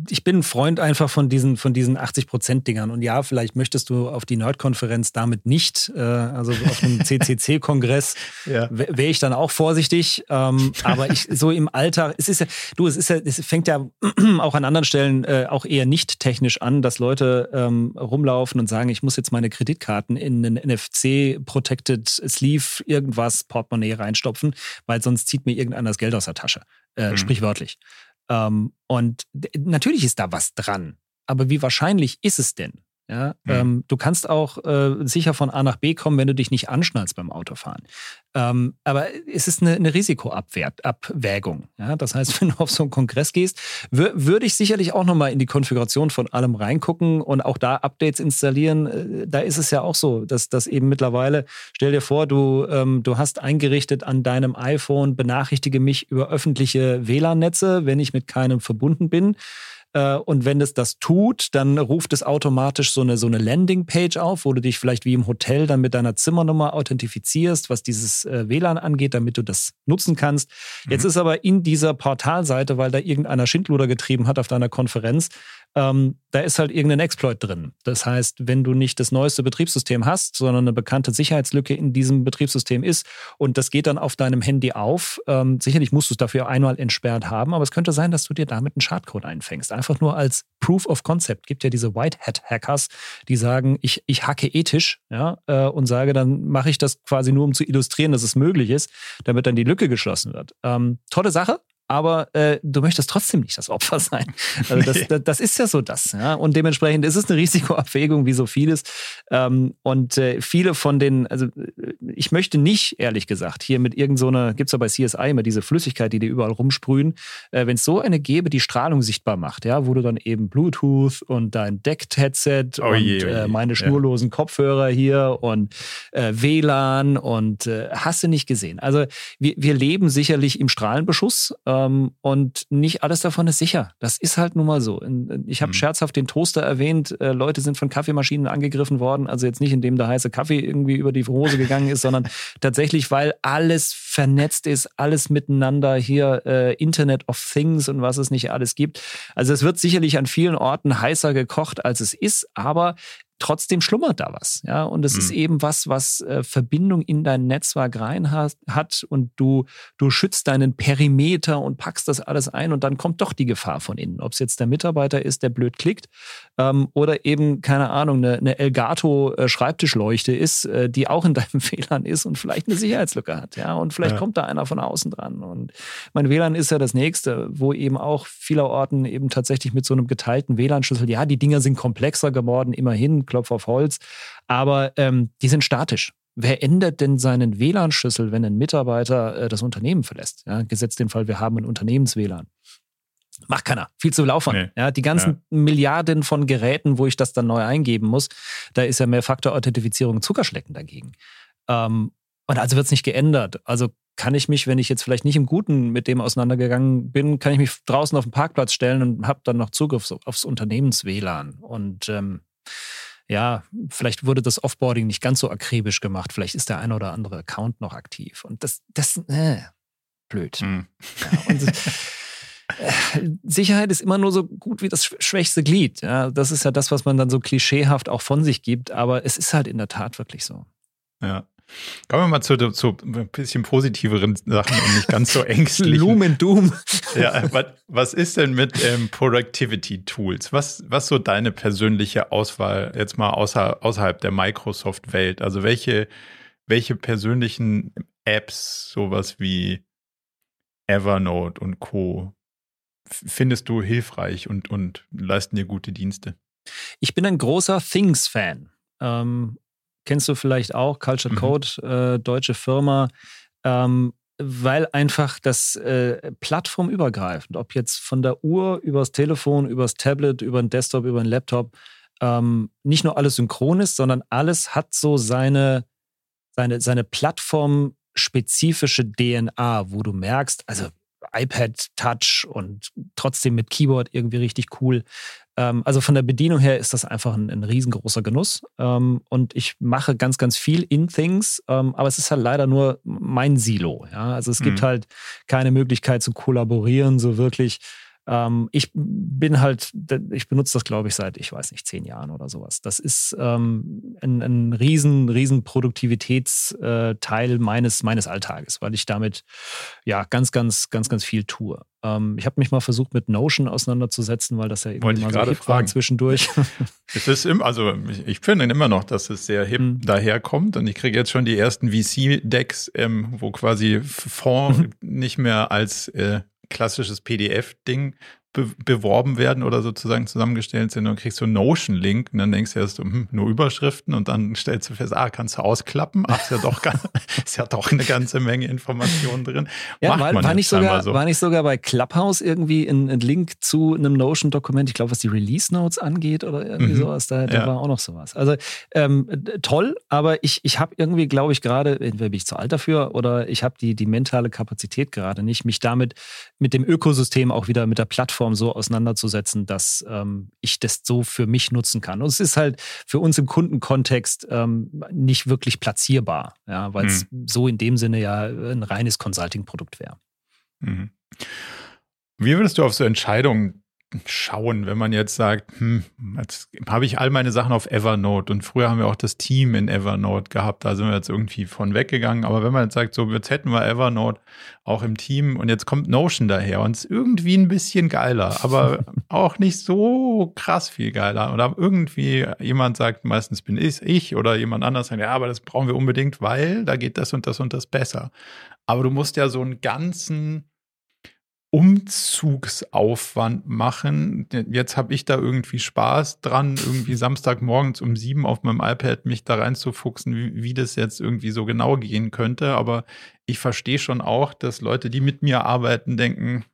ich bin ein Freund einfach von diesen, von diesen 80-Prozent-Dingern. Und ja, vielleicht möchtest du auf die Nerd-Konferenz damit nicht, äh, also auf dem CCC-Kongress ja. wäre ich dann auch vorsichtig. Ähm, aber ich, so im Alltag, es ist ja, du, es ist ja, es fängt ja auch an anderen Stellen äh, auch eher nicht technisch an, dass Leute ähm, rumlaufen und sagen, ich muss jetzt meine Kreditkarten in einen NFC-Protected Sleeve irgendwas Portemonnaie reinstopfen, weil sonst zieht mir irgendeiner das Geld aus der Tasche. Äh, mhm. Sprichwörtlich. Ähm, und natürlich ist da was dran. Aber wie wahrscheinlich ist es denn? Ja, mhm. ähm, du kannst auch äh, sicher von A nach B kommen, wenn du dich nicht anschnallst beim Autofahren. Ähm, aber es ist eine, eine Risikoabwägung. Ja? Das heißt, wenn du auf so einen Kongress gehst, würde ich sicherlich auch nochmal in die Konfiguration von allem reingucken und auch da Updates installieren. Äh, da ist es ja auch so, dass das eben mittlerweile, stell dir vor, du, ähm, du hast eingerichtet an deinem iPhone, benachrichtige mich über öffentliche WLAN-Netze, wenn ich mit keinem verbunden bin. Äh, und wenn es das tut, dann ruft es automatisch so eine, so eine Landingpage auf, wo du dich vielleicht wie im Hotel dann mit deiner Zimmernummer authentifizierst, was dieses äh, WLAN angeht, damit du das nutzen kannst. Mhm. Jetzt ist aber in dieser Portalseite, weil da irgendeiner Schindluder getrieben hat auf deiner Konferenz, ähm, da ist halt irgendein Exploit drin. Das heißt, wenn du nicht das neueste Betriebssystem hast, sondern eine bekannte Sicherheitslücke in diesem Betriebssystem ist und das geht dann auf deinem Handy auf, ähm, sicherlich musst du es dafür einmal entsperrt haben, aber es könnte sein, dass du dir damit einen Schadcode einfängst. Einfach nur als Proof of Concept. Gibt ja diese White Hat Hackers, die sagen, ich, ich hacke ethisch, ja, äh, und sage, dann mache ich das quasi nur, um zu illustrieren, dass es möglich ist, damit dann die Lücke geschlossen wird. Ähm, tolle Sache, aber äh, du möchtest trotzdem nicht das Opfer sein. Also das, das, das, ist ja so das. Ja? Und dementsprechend ist es eine Risikoabwägung wie so vieles. Ähm, und äh, viele von den, also äh, ich möchte nicht, ehrlich gesagt, hier mit irgendeiner, so gibt es ja bei CSI immer diese Flüssigkeit, die die überall rumsprühen, äh, wenn es so eine gäbe, die Strahlung sichtbar macht, ja, wo du dann eben Bluetooth und dein Decked-Headset oh und je, oh je. Äh, meine schnurlosen ja. Kopfhörer hier und äh, WLAN und äh, hast du nicht gesehen. Also wir, wir leben sicherlich im Strahlenbeschuss. Äh, ähm, und nicht alles davon ist sicher. Das ist halt nun mal so. Ich habe mhm. scherzhaft den Toaster erwähnt. Äh, Leute sind von Kaffeemaschinen angegriffen worden. Also jetzt nicht, indem der heiße Kaffee irgendwie über die Hose gegangen ist, sondern tatsächlich, weil alles vernetzt ist, alles miteinander hier, äh, Internet of Things und was es nicht alles gibt. Also es wird sicherlich an vielen Orten heißer gekocht, als es ist, aber trotzdem schlummert da was. Ja, und es mhm. ist eben was, was äh, Verbindung in dein Netzwerk rein hat, hat und du, du schützt deinen Perimeter und packst das alles ein und dann kommt doch die Gefahr von innen. Ob es jetzt der Mitarbeiter ist, der blöd klickt, ähm, oder eben, keine Ahnung, eine, eine Elgato-Schreibtischleuchte äh, ist, äh, die auch in deinem WLAN ist und vielleicht eine Sicherheitslücke hat. Ja, und vielleicht ja. kommt da einer von außen dran. Und mein WLAN ist ja das nächste, wo eben auch vielerorten eben tatsächlich mit so einem geteilten WLAN-Schlüssel, ja, die Dinger sind komplexer geworden, immerhin, Klopf auf Holz, aber ähm, die sind statisch. Wer ändert denn seinen WLAN-Schlüssel, wenn ein Mitarbeiter äh, das Unternehmen verlässt? Ja, gesetzt den Fall, wir haben ein Unternehmens-WLAN. Macht keiner. Viel zu laufen. Nee. Ja, die ganzen ja. Milliarden von Geräten, wo ich das dann neu eingeben muss, da ist ja Mehrfaktor-Authentifizierung Zuckerschlecken dagegen. Ähm, Und also wird es nicht geändert. Also kann ich mich, wenn ich jetzt vielleicht nicht im Guten mit dem auseinandergegangen bin, kann ich mich draußen auf den Parkplatz stellen und habe dann noch Zugriff aufs Unternehmens-WLAN. Und ähm, ja, vielleicht wurde das Offboarding nicht ganz so akribisch gemacht. Vielleicht ist der ein oder andere Account noch aktiv. Und das, das, äh, blöd. Mhm. Ja, und, äh, Sicherheit ist immer nur so gut wie das schwächste Glied. Ja, das ist ja das, was man dann so klischeehaft auch von sich gibt. Aber es ist halt in der Tat wirklich so. Ja. Kommen wir mal zu, zu ein bisschen positiveren Sachen und nicht ganz so ängstlich. Loom and Doom. ja, was, was ist denn mit ähm, Productivity Tools? Was, was so deine persönliche Auswahl jetzt mal außer, außerhalb der Microsoft-Welt? Also welche, welche persönlichen Apps, sowas wie Evernote und Co. findest du hilfreich und, und leisten dir gute Dienste? Ich bin ein großer Things-Fan. Ähm, kennst du vielleicht auch, Cultured mhm. Code, äh, deutsche Firma, ähm, weil einfach das äh, plattformübergreifend, ob jetzt von der Uhr übers Telefon, übers Tablet, über den Desktop, über den Laptop, ähm, nicht nur alles synchron ist, sondern alles hat so seine, seine, seine plattformspezifische DNA, wo du merkst, also iPad Touch und trotzdem mit Keyboard irgendwie richtig cool. Ähm, also von der Bedienung her ist das einfach ein, ein riesengroßer Genuss. Ähm, und ich mache ganz, ganz viel in Things, ähm, aber es ist halt leider nur mein Silo. Ja? Also es gibt mhm. halt keine Möglichkeit zu kollaborieren, so wirklich. Ähm, ich bin halt, ich benutze das, glaube ich, seit, ich weiß nicht, zehn Jahren oder sowas. Das ist ähm, ein, ein riesen, riesen Produktivitätsteil meines, meines Alltages, weil ich damit ja ganz, ganz, ganz, ganz viel tue. Ähm, ich habe mich mal versucht, mit Notion auseinanderzusetzen, weil das ja irgendwie mal so hip war zwischendurch. es ist im, also ich, ich finde immer noch, dass es sehr hip mhm. daherkommt und ich kriege jetzt schon die ersten VC-Decks, ähm, wo quasi Fonds nicht mehr als äh, klassisches PDF-Ding be beworben werden oder sozusagen zusammengestellt sind und kriegst so einen Notion-Link und dann denkst du erst, hm, nur Überschriften und dann stellst du fest, ah, kannst du ausklappen? Ach, ist ja doch, ist ja doch eine ganze Menge Informationen drin. Ja, Macht war, war nicht sogar, so. war nicht sogar bei Clubhouse irgendwie ein, ein Link zu einem Notion-Dokument, ich glaube, was die Release-Notes angeht oder irgendwie mhm. sowas, da, da ja. war auch noch sowas. Also ähm, toll, aber ich, ich habe irgendwie, glaube ich, gerade, entweder bin ich zu alt dafür oder ich habe die, die mentale Kapazität gerade nicht, mich damit mit dem Ökosystem auch wieder mit der Plattform Plattform so auseinanderzusetzen, dass ähm, ich das so für mich nutzen kann. Und es ist halt für uns im Kundenkontext ähm, nicht wirklich platzierbar, ja, weil es mhm. so in dem Sinne ja ein reines Consulting-Produkt wäre. Mhm. Wie würdest du auf so Entscheidungen schauen, wenn man jetzt sagt, hm, jetzt habe ich all meine Sachen auf Evernote. Und früher haben wir auch das Team in Evernote gehabt, da sind wir jetzt irgendwie von weggegangen, aber wenn man jetzt sagt, so jetzt hätten wir Evernote auch im Team und jetzt kommt Notion daher und ist irgendwie ein bisschen geiler, aber auch nicht so krass viel geiler. Oder irgendwie jemand sagt, meistens bin ich ich oder jemand anders sagt, ja, aber das brauchen wir unbedingt, weil da geht das und das und das besser. Aber du musst ja so einen ganzen Umzugsaufwand machen. Jetzt habe ich da irgendwie Spaß dran, irgendwie Samstagmorgens um sieben auf meinem iPad mich da reinzufuchsen, wie, wie das jetzt irgendwie so genau gehen könnte. Aber ich verstehe schon auch, dass Leute, die mit mir arbeiten, denken,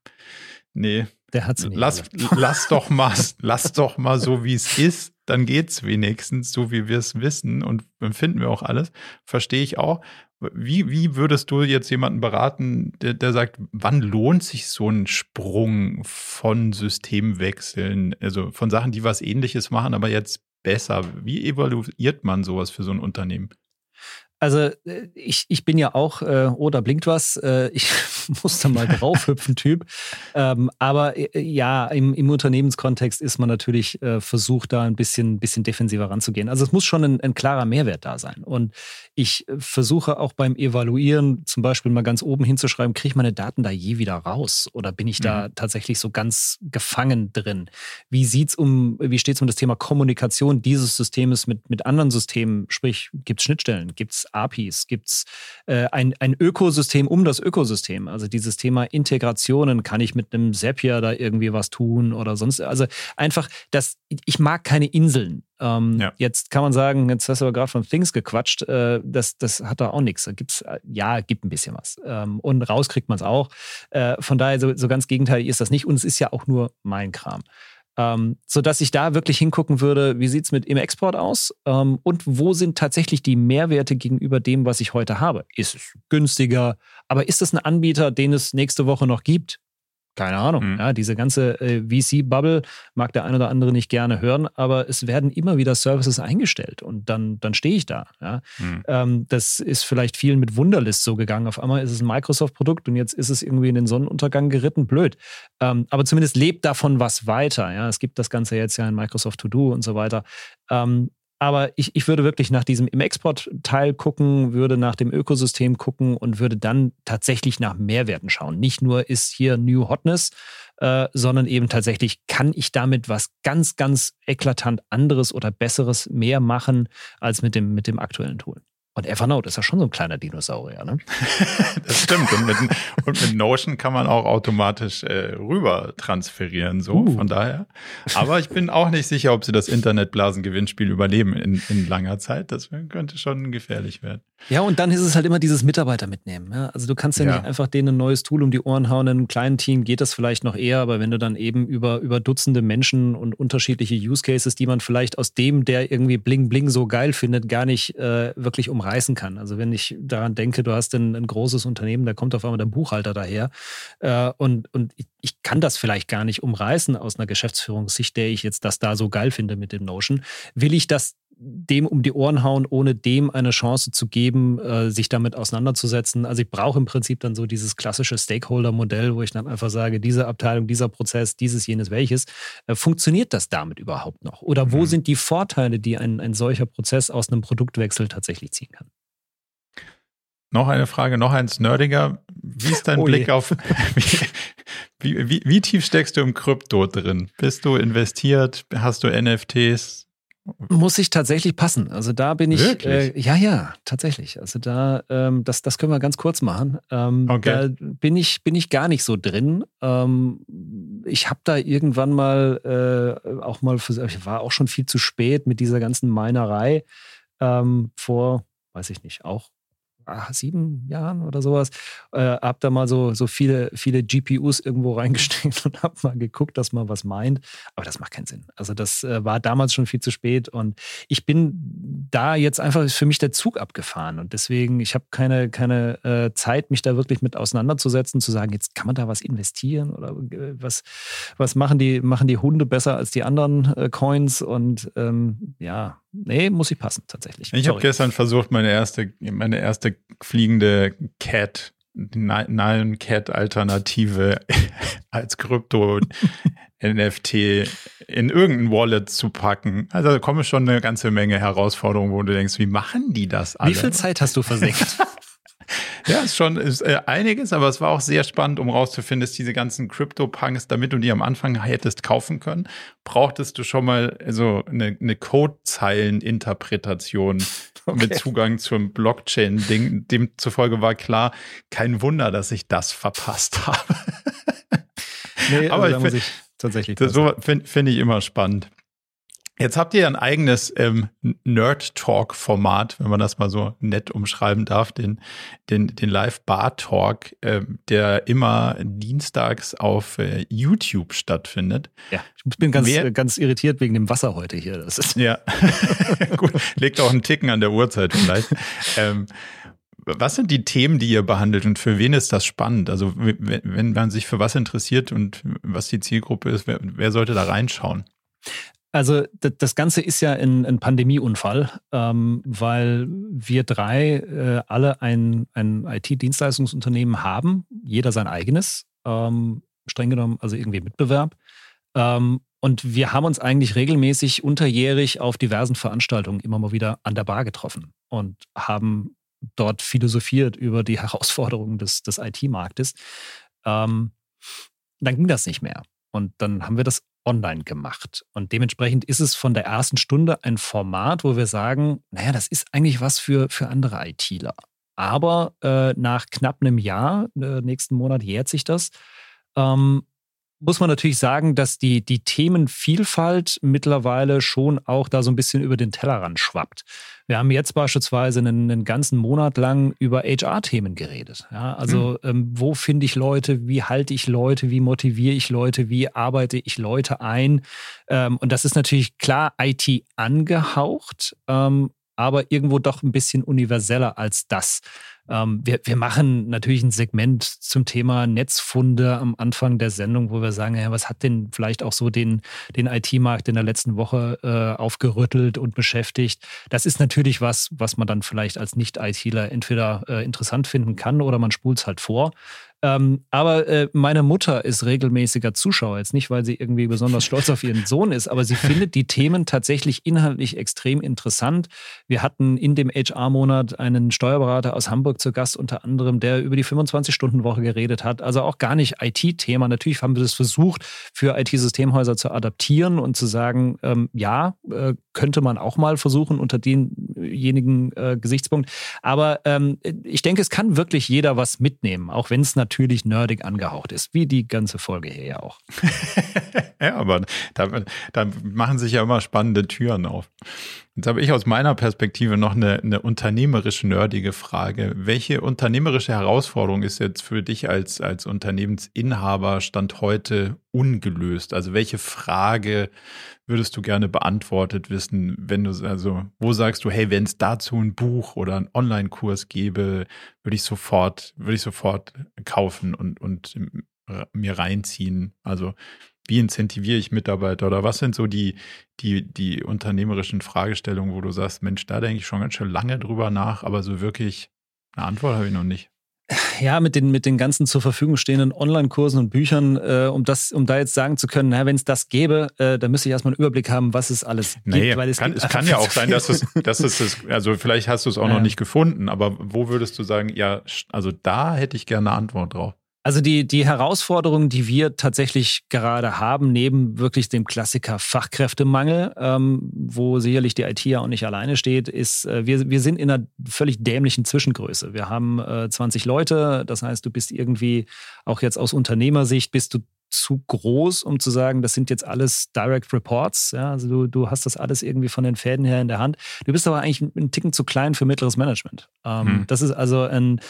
nee, der hat's nicht lass, lass doch mal, lass doch mal so, wie es ist. Dann geht's wenigstens, so wie wir es wissen und empfinden wir auch alles. Verstehe ich auch. Wie, wie würdest du jetzt jemanden beraten, der, der sagt, wann lohnt sich so ein Sprung von Systemwechseln, also von Sachen, die was ähnliches machen, aber jetzt besser? Wie evaluiert man sowas für so ein Unternehmen? Also äh, ich, ich bin ja auch, äh, oh, da blinkt was, äh, ich muss da mal draufhüpfen, Typ. Ähm, aber äh, ja, im, im Unternehmenskontext ist man natürlich äh, versucht, da ein bisschen, bisschen defensiver ranzugehen. Also es muss schon ein, ein klarer Mehrwert da sein. Und ich äh, versuche auch beim Evaluieren zum Beispiel mal ganz oben hinzuschreiben, kriege ich meine Daten da je wieder raus? Oder bin ich da mhm. tatsächlich so ganz gefangen drin? Wie sieht's um, wie steht es um das Thema Kommunikation dieses Systems mit, mit anderen Systemen? Sprich, gibt es Schnittstellen? Gibt es APIs? Gibt es äh, ein, ein Ökosystem um das Ökosystem? Also dieses Thema Integrationen, kann ich mit einem Zapier da irgendwie was tun oder sonst? Also einfach, das, ich mag keine Inseln. Ähm, ja. Jetzt kann man sagen, jetzt hast du aber gerade von Things gequatscht, äh, das, das hat da auch nichts. Da gibt's, äh, ja, gibt ein bisschen was. Ähm, und raus kriegt man es auch. Äh, von daher, so, so ganz gegenteilig ist das nicht. Und es ist ja auch nur mein Kram. Ähm, sodass ich da wirklich hingucken würde, wie sieht es mit im Export aus ähm, und wo sind tatsächlich die Mehrwerte gegenüber dem, was ich heute habe. Ist es günstiger, aber ist es ein Anbieter, den es nächste Woche noch gibt? Keine Ahnung. Mhm. Ja, diese ganze äh, VC-Bubble mag der ein oder andere nicht gerne hören, aber es werden immer wieder Services eingestellt und dann, dann stehe ich da. Ja. Mhm. Ähm, das ist vielleicht vielen mit Wunderlist so gegangen. Auf einmal ist es ein Microsoft-Produkt und jetzt ist es irgendwie in den Sonnenuntergang geritten. Blöd. Ähm, aber zumindest lebt davon was weiter. Ja. Es gibt das Ganze jetzt ja in Microsoft To Do und so weiter. Ähm, aber ich, ich würde wirklich nach diesem im Export-Teil gucken, würde nach dem Ökosystem gucken und würde dann tatsächlich nach Mehrwerten schauen. Nicht nur ist hier New Hotness, äh, sondern eben tatsächlich, kann ich damit was ganz, ganz eklatant anderes oder besseres mehr machen als mit dem, mit dem aktuellen Tool. Und Evernote ist ja schon so ein kleiner Dinosaurier, ne? das stimmt. Und mit, und mit, Notion kann man auch automatisch äh, rüber transferieren, so uh. von daher. Aber ich bin auch nicht sicher, ob sie das Internetblasen-Gewinnspiel überleben in, in langer Zeit. Das könnte schon gefährlich werden. Ja, und dann ist es halt immer dieses Mitarbeiter mitnehmen. Ja? Also du kannst ja, ja, nicht einfach denen ein neues Tool um die Ohren hauen. In einem kleinen Team geht das vielleicht noch eher, aber wenn du dann eben über, über Dutzende Menschen und unterschiedliche Use Cases, die man vielleicht aus dem, der irgendwie Bling Bling so geil findet, gar nicht äh, wirklich um reißen kann. Also wenn ich daran denke, du hast ein, ein großes Unternehmen, da kommt auf einmal der Buchhalter daher äh, und, und ich, ich, kann das vielleicht gar nicht umreißen aus einer Geschäftsführungssicht, der ich jetzt das da so geil finde mit dem Notion. Will ich das dem um die Ohren hauen, ohne dem eine Chance zu geben, äh, sich damit auseinanderzusetzen. Also ich brauche im Prinzip dann so dieses klassische Stakeholder-Modell, wo ich dann einfach sage, diese Abteilung, dieser Prozess, dieses, jenes, welches. Äh, funktioniert das damit überhaupt noch? Oder wo mhm. sind die Vorteile, die ein, ein solcher Prozess aus einem Produktwechsel tatsächlich ziehen kann? Noch eine Frage, noch eins nerdiger. Wie ist dein oh Blick je. auf, wie, wie, wie tief steckst du im Krypto drin? Bist du investiert? Hast du NFTs? Muss ich tatsächlich passen. Also da bin ich, äh, ja, ja, tatsächlich. Also da, ähm, das, das können wir ganz kurz machen. Ähm, okay. Da bin ich, bin ich gar nicht so drin. Ähm, ich habe da irgendwann mal äh, auch mal, für, ich war auch schon viel zu spät mit dieser ganzen Minerei ähm, vor, weiß ich nicht, auch ach, sieben Jahren oder sowas, äh, habe da mal so, so viele, viele GPUs irgendwo reingesteckt und habe mal geguckt, dass man was meint. Aber das macht keinen Sinn. Also das äh, war damals schon viel zu spät und ich bin da jetzt einfach, für mich der Zug abgefahren und deswegen, ich habe keine, keine äh, Zeit, mich da wirklich mit auseinanderzusetzen, zu sagen, jetzt kann man da was investieren oder äh, was, was machen, die, machen die Hunde besser als die anderen äh, Coins und ähm, ja, Nee, muss ich passen, tatsächlich. Ich habe gestern versucht, meine erste, meine erste fliegende Cat, Nine Cat Alternative als Krypto NFT in irgendein Wallet zu packen. Also da kommen schon eine ganze Menge Herausforderungen, wo du denkst, wie machen die das alle? Wie viel Zeit hast du versenkt? Ja, ist schon ist, äh, einiges, aber es war auch sehr spannend, um rauszufinden, dass diese ganzen Crypto-Punks, damit du die am Anfang hättest kaufen können, brauchtest du schon mal so eine, eine Codezeilen-Interpretation okay. mit Zugang zum Blockchain-Ding. Demzufolge war klar, kein Wunder, dass ich das verpasst habe. nee, aber also ich finde tatsächlich. Das so finde find ich immer spannend. Jetzt habt ihr ein eigenes ähm, Nerd-Talk-Format, wenn man das mal so nett umschreiben darf, den, den, den Live-Bar-Talk, äh, der immer dienstags auf äh, YouTube stattfindet. Ja, ich bin ganz, Wer, ganz irritiert wegen dem Wasser heute hier. Das ist ja, gut, legt auch einen Ticken an der Uhrzeit vielleicht. ähm, was sind die Themen, die ihr behandelt und für wen ist das spannend? Also wenn, man sich für was interessiert und was die Zielgruppe ist, wer, wer sollte da reinschauen? Also das Ganze ist ja ein, ein Pandemieunfall, ähm, weil wir drei äh, alle ein, ein IT-Dienstleistungsunternehmen haben, jeder sein eigenes, ähm, streng genommen, also irgendwie Mitbewerb. Ähm, und wir haben uns eigentlich regelmäßig unterjährig auf diversen Veranstaltungen immer mal wieder an der Bar getroffen und haben dort philosophiert über die Herausforderungen des, des IT-Marktes. Ähm, dann ging das nicht mehr. Und dann haben wir das online gemacht. Und dementsprechend ist es von der ersten Stunde ein Format, wo wir sagen, naja, das ist eigentlich was für, für andere ITler. Aber äh, nach knapp einem Jahr, äh, nächsten Monat jährt sich das, ähm, muss man natürlich sagen, dass die, die Themenvielfalt mittlerweile schon auch da so ein bisschen über den Tellerrand schwappt. Wir haben jetzt beispielsweise einen, einen ganzen Monat lang über HR-Themen geredet. Ja, also mhm. ähm, wo finde ich Leute, wie halte ich Leute, wie motiviere ich Leute, wie arbeite ich Leute ein? Ähm, und das ist natürlich klar IT angehaucht, ähm, aber irgendwo doch ein bisschen universeller als das. Ähm, wir, wir machen natürlich ein Segment zum Thema Netzfunde am Anfang der Sendung, wo wir sagen, ja, was hat denn vielleicht auch so den, den IT-Markt in der letzten Woche äh, aufgerüttelt und beschäftigt? Das ist natürlich was, was man dann vielleicht als Nicht-ITler entweder äh, interessant finden kann oder man spult es halt vor. Ähm, aber äh, meine Mutter ist regelmäßiger Zuschauer. Jetzt nicht, weil sie irgendwie besonders stolz auf ihren Sohn ist, aber sie findet die Themen tatsächlich inhaltlich extrem interessant. Wir hatten in dem HR-Monat einen Steuerberater aus Hamburg zu Gast, unter anderem, der über die 25-Stunden-Woche geredet hat. Also auch gar nicht IT-Thema. Natürlich haben wir das versucht, für IT-Systemhäuser zu adaptieren und zu sagen, ähm, ja, äh, könnte man auch mal versuchen unter denjenigen äh, Gesichtspunkt. Aber ähm, ich denke, es kann wirklich jeder was mitnehmen, auch wenn es natürlich nerdig angehaucht ist, wie die ganze Folge hier ja auch. ja, aber da, da machen sich ja immer spannende Türen auf. Jetzt habe ich aus meiner Perspektive noch eine, eine unternehmerisch nerdige Frage. Welche unternehmerische Herausforderung ist jetzt für dich als, als Unternehmensinhaber Stand heute ungelöst? Also welche Frage würdest du gerne beantwortet wissen, wenn du, also wo sagst du, hey, wenn es dazu ein Buch oder einen Online-Kurs gäbe, würde ich sofort, würde ich sofort kaufen und, und mir reinziehen? Also wie incentiviere ich Mitarbeiter oder was sind so die, die, die unternehmerischen Fragestellungen, wo du sagst, Mensch, da denke ich schon ganz schön lange drüber nach, aber so wirklich eine Antwort habe ich noch nicht. Ja, mit den, mit den ganzen zur Verfügung stehenden Online-Kursen und Büchern, äh, um das, um da jetzt sagen zu können, wenn es das gäbe, äh, dann müsste ich erstmal einen Überblick haben, was es alles nee, gibt. Weil es, kann, es kann ja auch sein, dass es, dass es das, also vielleicht hast du es auch ja. noch nicht gefunden, aber wo würdest du sagen, ja, also da hätte ich gerne eine Antwort drauf? Also die, die Herausforderungen, die wir tatsächlich gerade haben, neben wirklich dem Klassiker Fachkräftemangel, ähm, wo sicherlich die IT ja auch nicht alleine steht, ist, äh, wir, wir sind in einer völlig dämlichen Zwischengröße. Wir haben äh, 20 Leute, das heißt, du bist irgendwie, auch jetzt aus Unternehmersicht, bist du zu groß, um zu sagen, das sind jetzt alles Direct Reports. Ja, also du, du hast das alles irgendwie von den Fäden her in der Hand. Du bist aber eigentlich einen Ticken zu klein für mittleres Management. Ähm, hm. Das ist also ein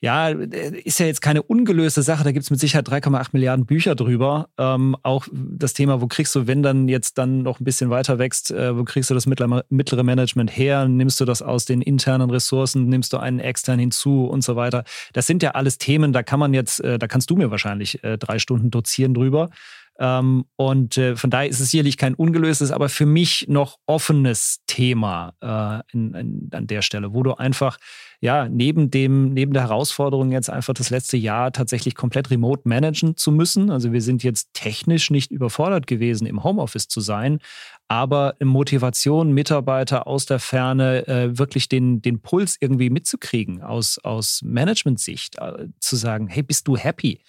ja, ist ja jetzt keine ungelöste Sache. Da gibt es mit Sicherheit 3,8 Milliarden Bücher drüber. Ähm, auch das Thema, wo kriegst du, wenn dann jetzt dann noch ein bisschen weiter wächst, äh, wo kriegst du das mittlere, mittlere Management her? Nimmst du das aus den internen Ressourcen? Nimmst du einen extern hinzu und so weiter? Das sind ja alles Themen, da kann man jetzt, äh, da kannst du mir wahrscheinlich äh, drei Stunden dozieren drüber. Ähm, und äh, von daher ist es sicherlich kein ungelöstes, aber für mich noch offenes Thema äh, in, in, an der Stelle, wo du einfach ja, neben dem, neben der Herausforderung jetzt einfach das letzte Jahr tatsächlich komplett remote managen zu müssen. Also wir sind jetzt technisch nicht überfordert gewesen, im Homeoffice zu sein, aber Motivation, Mitarbeiter aus der Ferne äh, wirklich den, den Puls irgendwie mitzukriegen aus, aus Management-Sicht, äh, zu sagen, hey, bist du happy?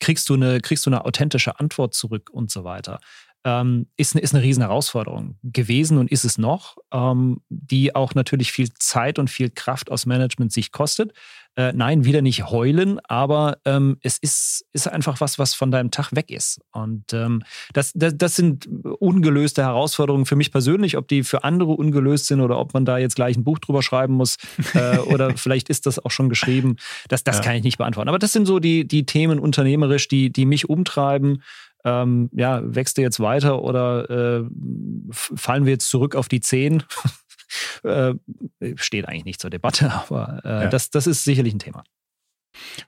Kriegst du eine, kriegst du eine authentische Antwort zurück und so weiter ähm, ist, ist eine riesen Herausforderung gewesen und ist es noch, ähm, die auch natürlich viel Zeit und viel Kraft aus Management-Sicht kostet. Äh, nein, wieder nicht heulen, aber ähm, es ist, ist einfach was, was von deinem Tag weg ist. Und ähm, das, das, das sind ungelöste Herausforderungen für mich persönlich, ob die für andere ungelöst sind oder ob man da jetzt gleich ein Buch drüber schreiben muss äh, oder vielleicht ist das auch schon geschrieben. Das, das ja. kann ich nicht beantworten. Aber das sind so die, die Themen unternehmerisch, die, die mich umtreiben ähm, ja, wächst du jetzt weiter oder äh, fallen wir jetzt zurück auf die 10? äh, steht eigentlich nicht zur Debatte, aber äh, ja. das, das ist sicherlich ein Thema.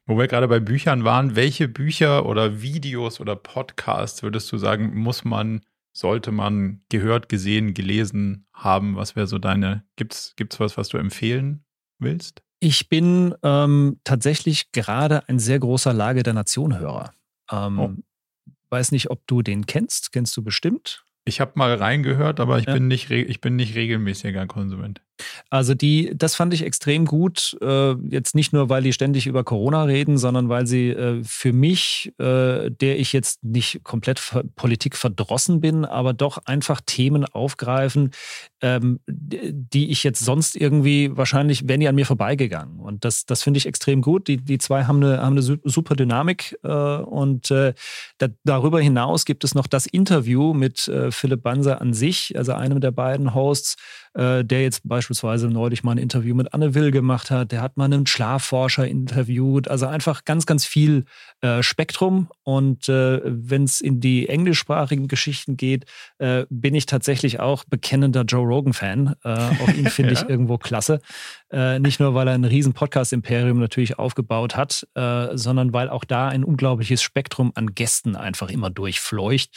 Wo wir gerade bei Büchern waren, welche Bücher oder Videos oder Podcasts würdest du sagen, muss man, sollte man gehört, gesehen, gelesen haben? Was wäre so deine, gibt es was, was du empfehlen willst? Ich bin ähm, tatsächlich gerade ein sehr großer Lage der Nation-Hörer. Ähm, oh. Weiß nicht, ob du den kennst. Kennst du bestimmt? Ich habe mal reingehört, aber ich, ja. bin nicht, ich bin nicht regelmäßiger Konsument. Also die, das fand ich extrem gut. Äh, jetzt nicht nur, weil die ständig über Corona reden, sondern weil sie äh, für mich, äh, der ich jetzt nicht komplett Politik verdrossen bin, aber doch einfach Themen aufgreifen, ähm, die ich jetzt sonst irgendwie wahrscheinlich wären die an mir vorbeigegangen. Und das, das finde ich extrem gut. Die, die zwei haben eine, haben eine super Dynamik. Äh, und äh, da, darüber hinaus gibt es noch das Interview mit äh, Philipp Banser an sich, also einem der beiden Hosts, der jetzt beispielsweise neulich mal ein Interview mit Anne Will gemacht hat. Der hat mal einen Schlafforscher interviewt. Also einfach ganz, ganz viel äh, Spektrum. Und äh, wenn es in die englischsprachigen Geschichten geht, bin ich tatsächlich auch bekennender Joe Rogan-Fan. Äh, auch ihn finde ja. ich irgendwo klasse. Äh, nicht nur, weil er ein riesen Podcast-Imperium natürlich aufgebaut hat, äh, sondern weil auch da ein unglaubliches Spektrum an Gästen einfach immer durchfleucht.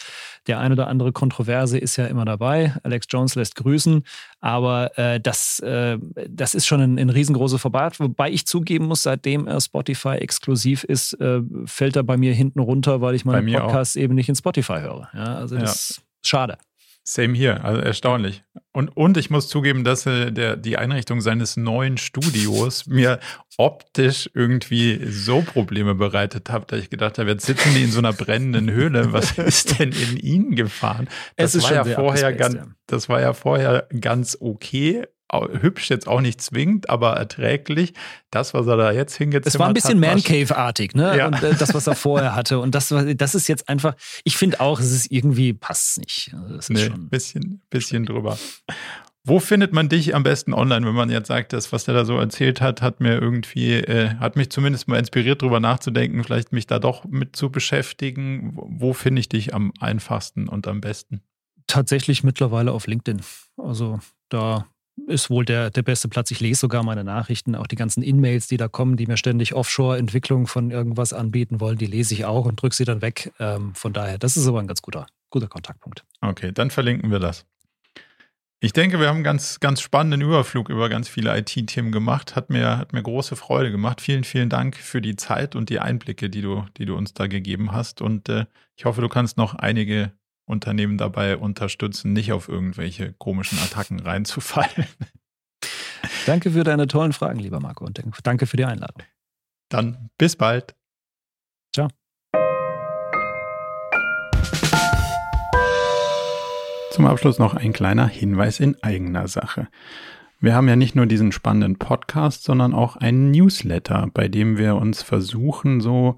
Der eine oder andere Kontroverse ist ja immer dabei. Alex Jones lässt grüßen. Aber äh, das, äh, das ist schon ein, ein riesengroßer Verbot. Wobei ich zugeben muss, seitdem er Spotify exklusiv ist, äh, fällt er bei mir hinten runter, weil ich meinen Podcast auch. eben nicht in Spotify höre. Ja, also das ja. ist schade. Same hier, also erstaunlich. Und, und ich muss zugeben, dass äh, der, die Einrichtung seines neuen Studios mir optisch irgendwie so Probleme bereitet hat, dass ich gedacht habe, jetzt sitzen die in so einer brennenden Höhle. Was ist denn in ihnen gefahren? Das war ja vorher ganz, das war ja vorher ganz okay hübsch jetzt auch nicht zwingend, aber erträglich. Das, was er da jetzt hingezimmert hat. Es war ein bisschen Man-Cave-artig, ne? Ja. Und, äh, das, was er vorher hatte. Und das, das ist jetzt einfach, ich finde auch, es ist irgendwie, passt nicht. Also nee, schon bisschen, bisschen drüber. Wo findet man dich am besten online, wenn man jetzt sagt, das, was der da so erzählt hat, hat mir irgendwie, äh, hat mich zumindest mal inspiriert, darüber nachzudenken, vielleicht mich da doch mit zu beschäftigen. Wo finde ich dich am einfachsten und am besten? Tatsächlich mittlerweile auf LinkedIn. Also da ist wohl der, der beste Platz. Ich lese sogar meine Nachrichten, auch die ganzen In-Mails, die da kommen, die mir ständig Offshore-Entwicklung von irgendwas anbieten wollen, die lese ich auch und drücke sie dann weg. Ähm, von daher, das ist aber ein ganz guter, guter Kontaktpunkt. Okay, dann verlinken wir das. Ich denke, wir haben einen ganz, ganz spannenden Überflug über ganz viele IT-Themen gemacht. Hat mir, hat mir große Freude gemacht. Vielen, vielen Dank für die Zeit und die Einblicke, die du, die du uns da gegeben hast. Und äh, ich hoffe, du kannst noch einige Unternehmen dabei unterstützen, nicht auf irgendwelche komischen Attacken reinzufallen. Danke für deine tollen Fragen, lieber Marco, und danke für die Einladung. Dann bis bald. Ciao. Zum Abschluss noch ein kleiner Hinweis in eigener Sache. Wir haben ja nicht nur diesen spannenden Podcast, sondern auch einen Newsletter, bei dem wir uns versuchen, so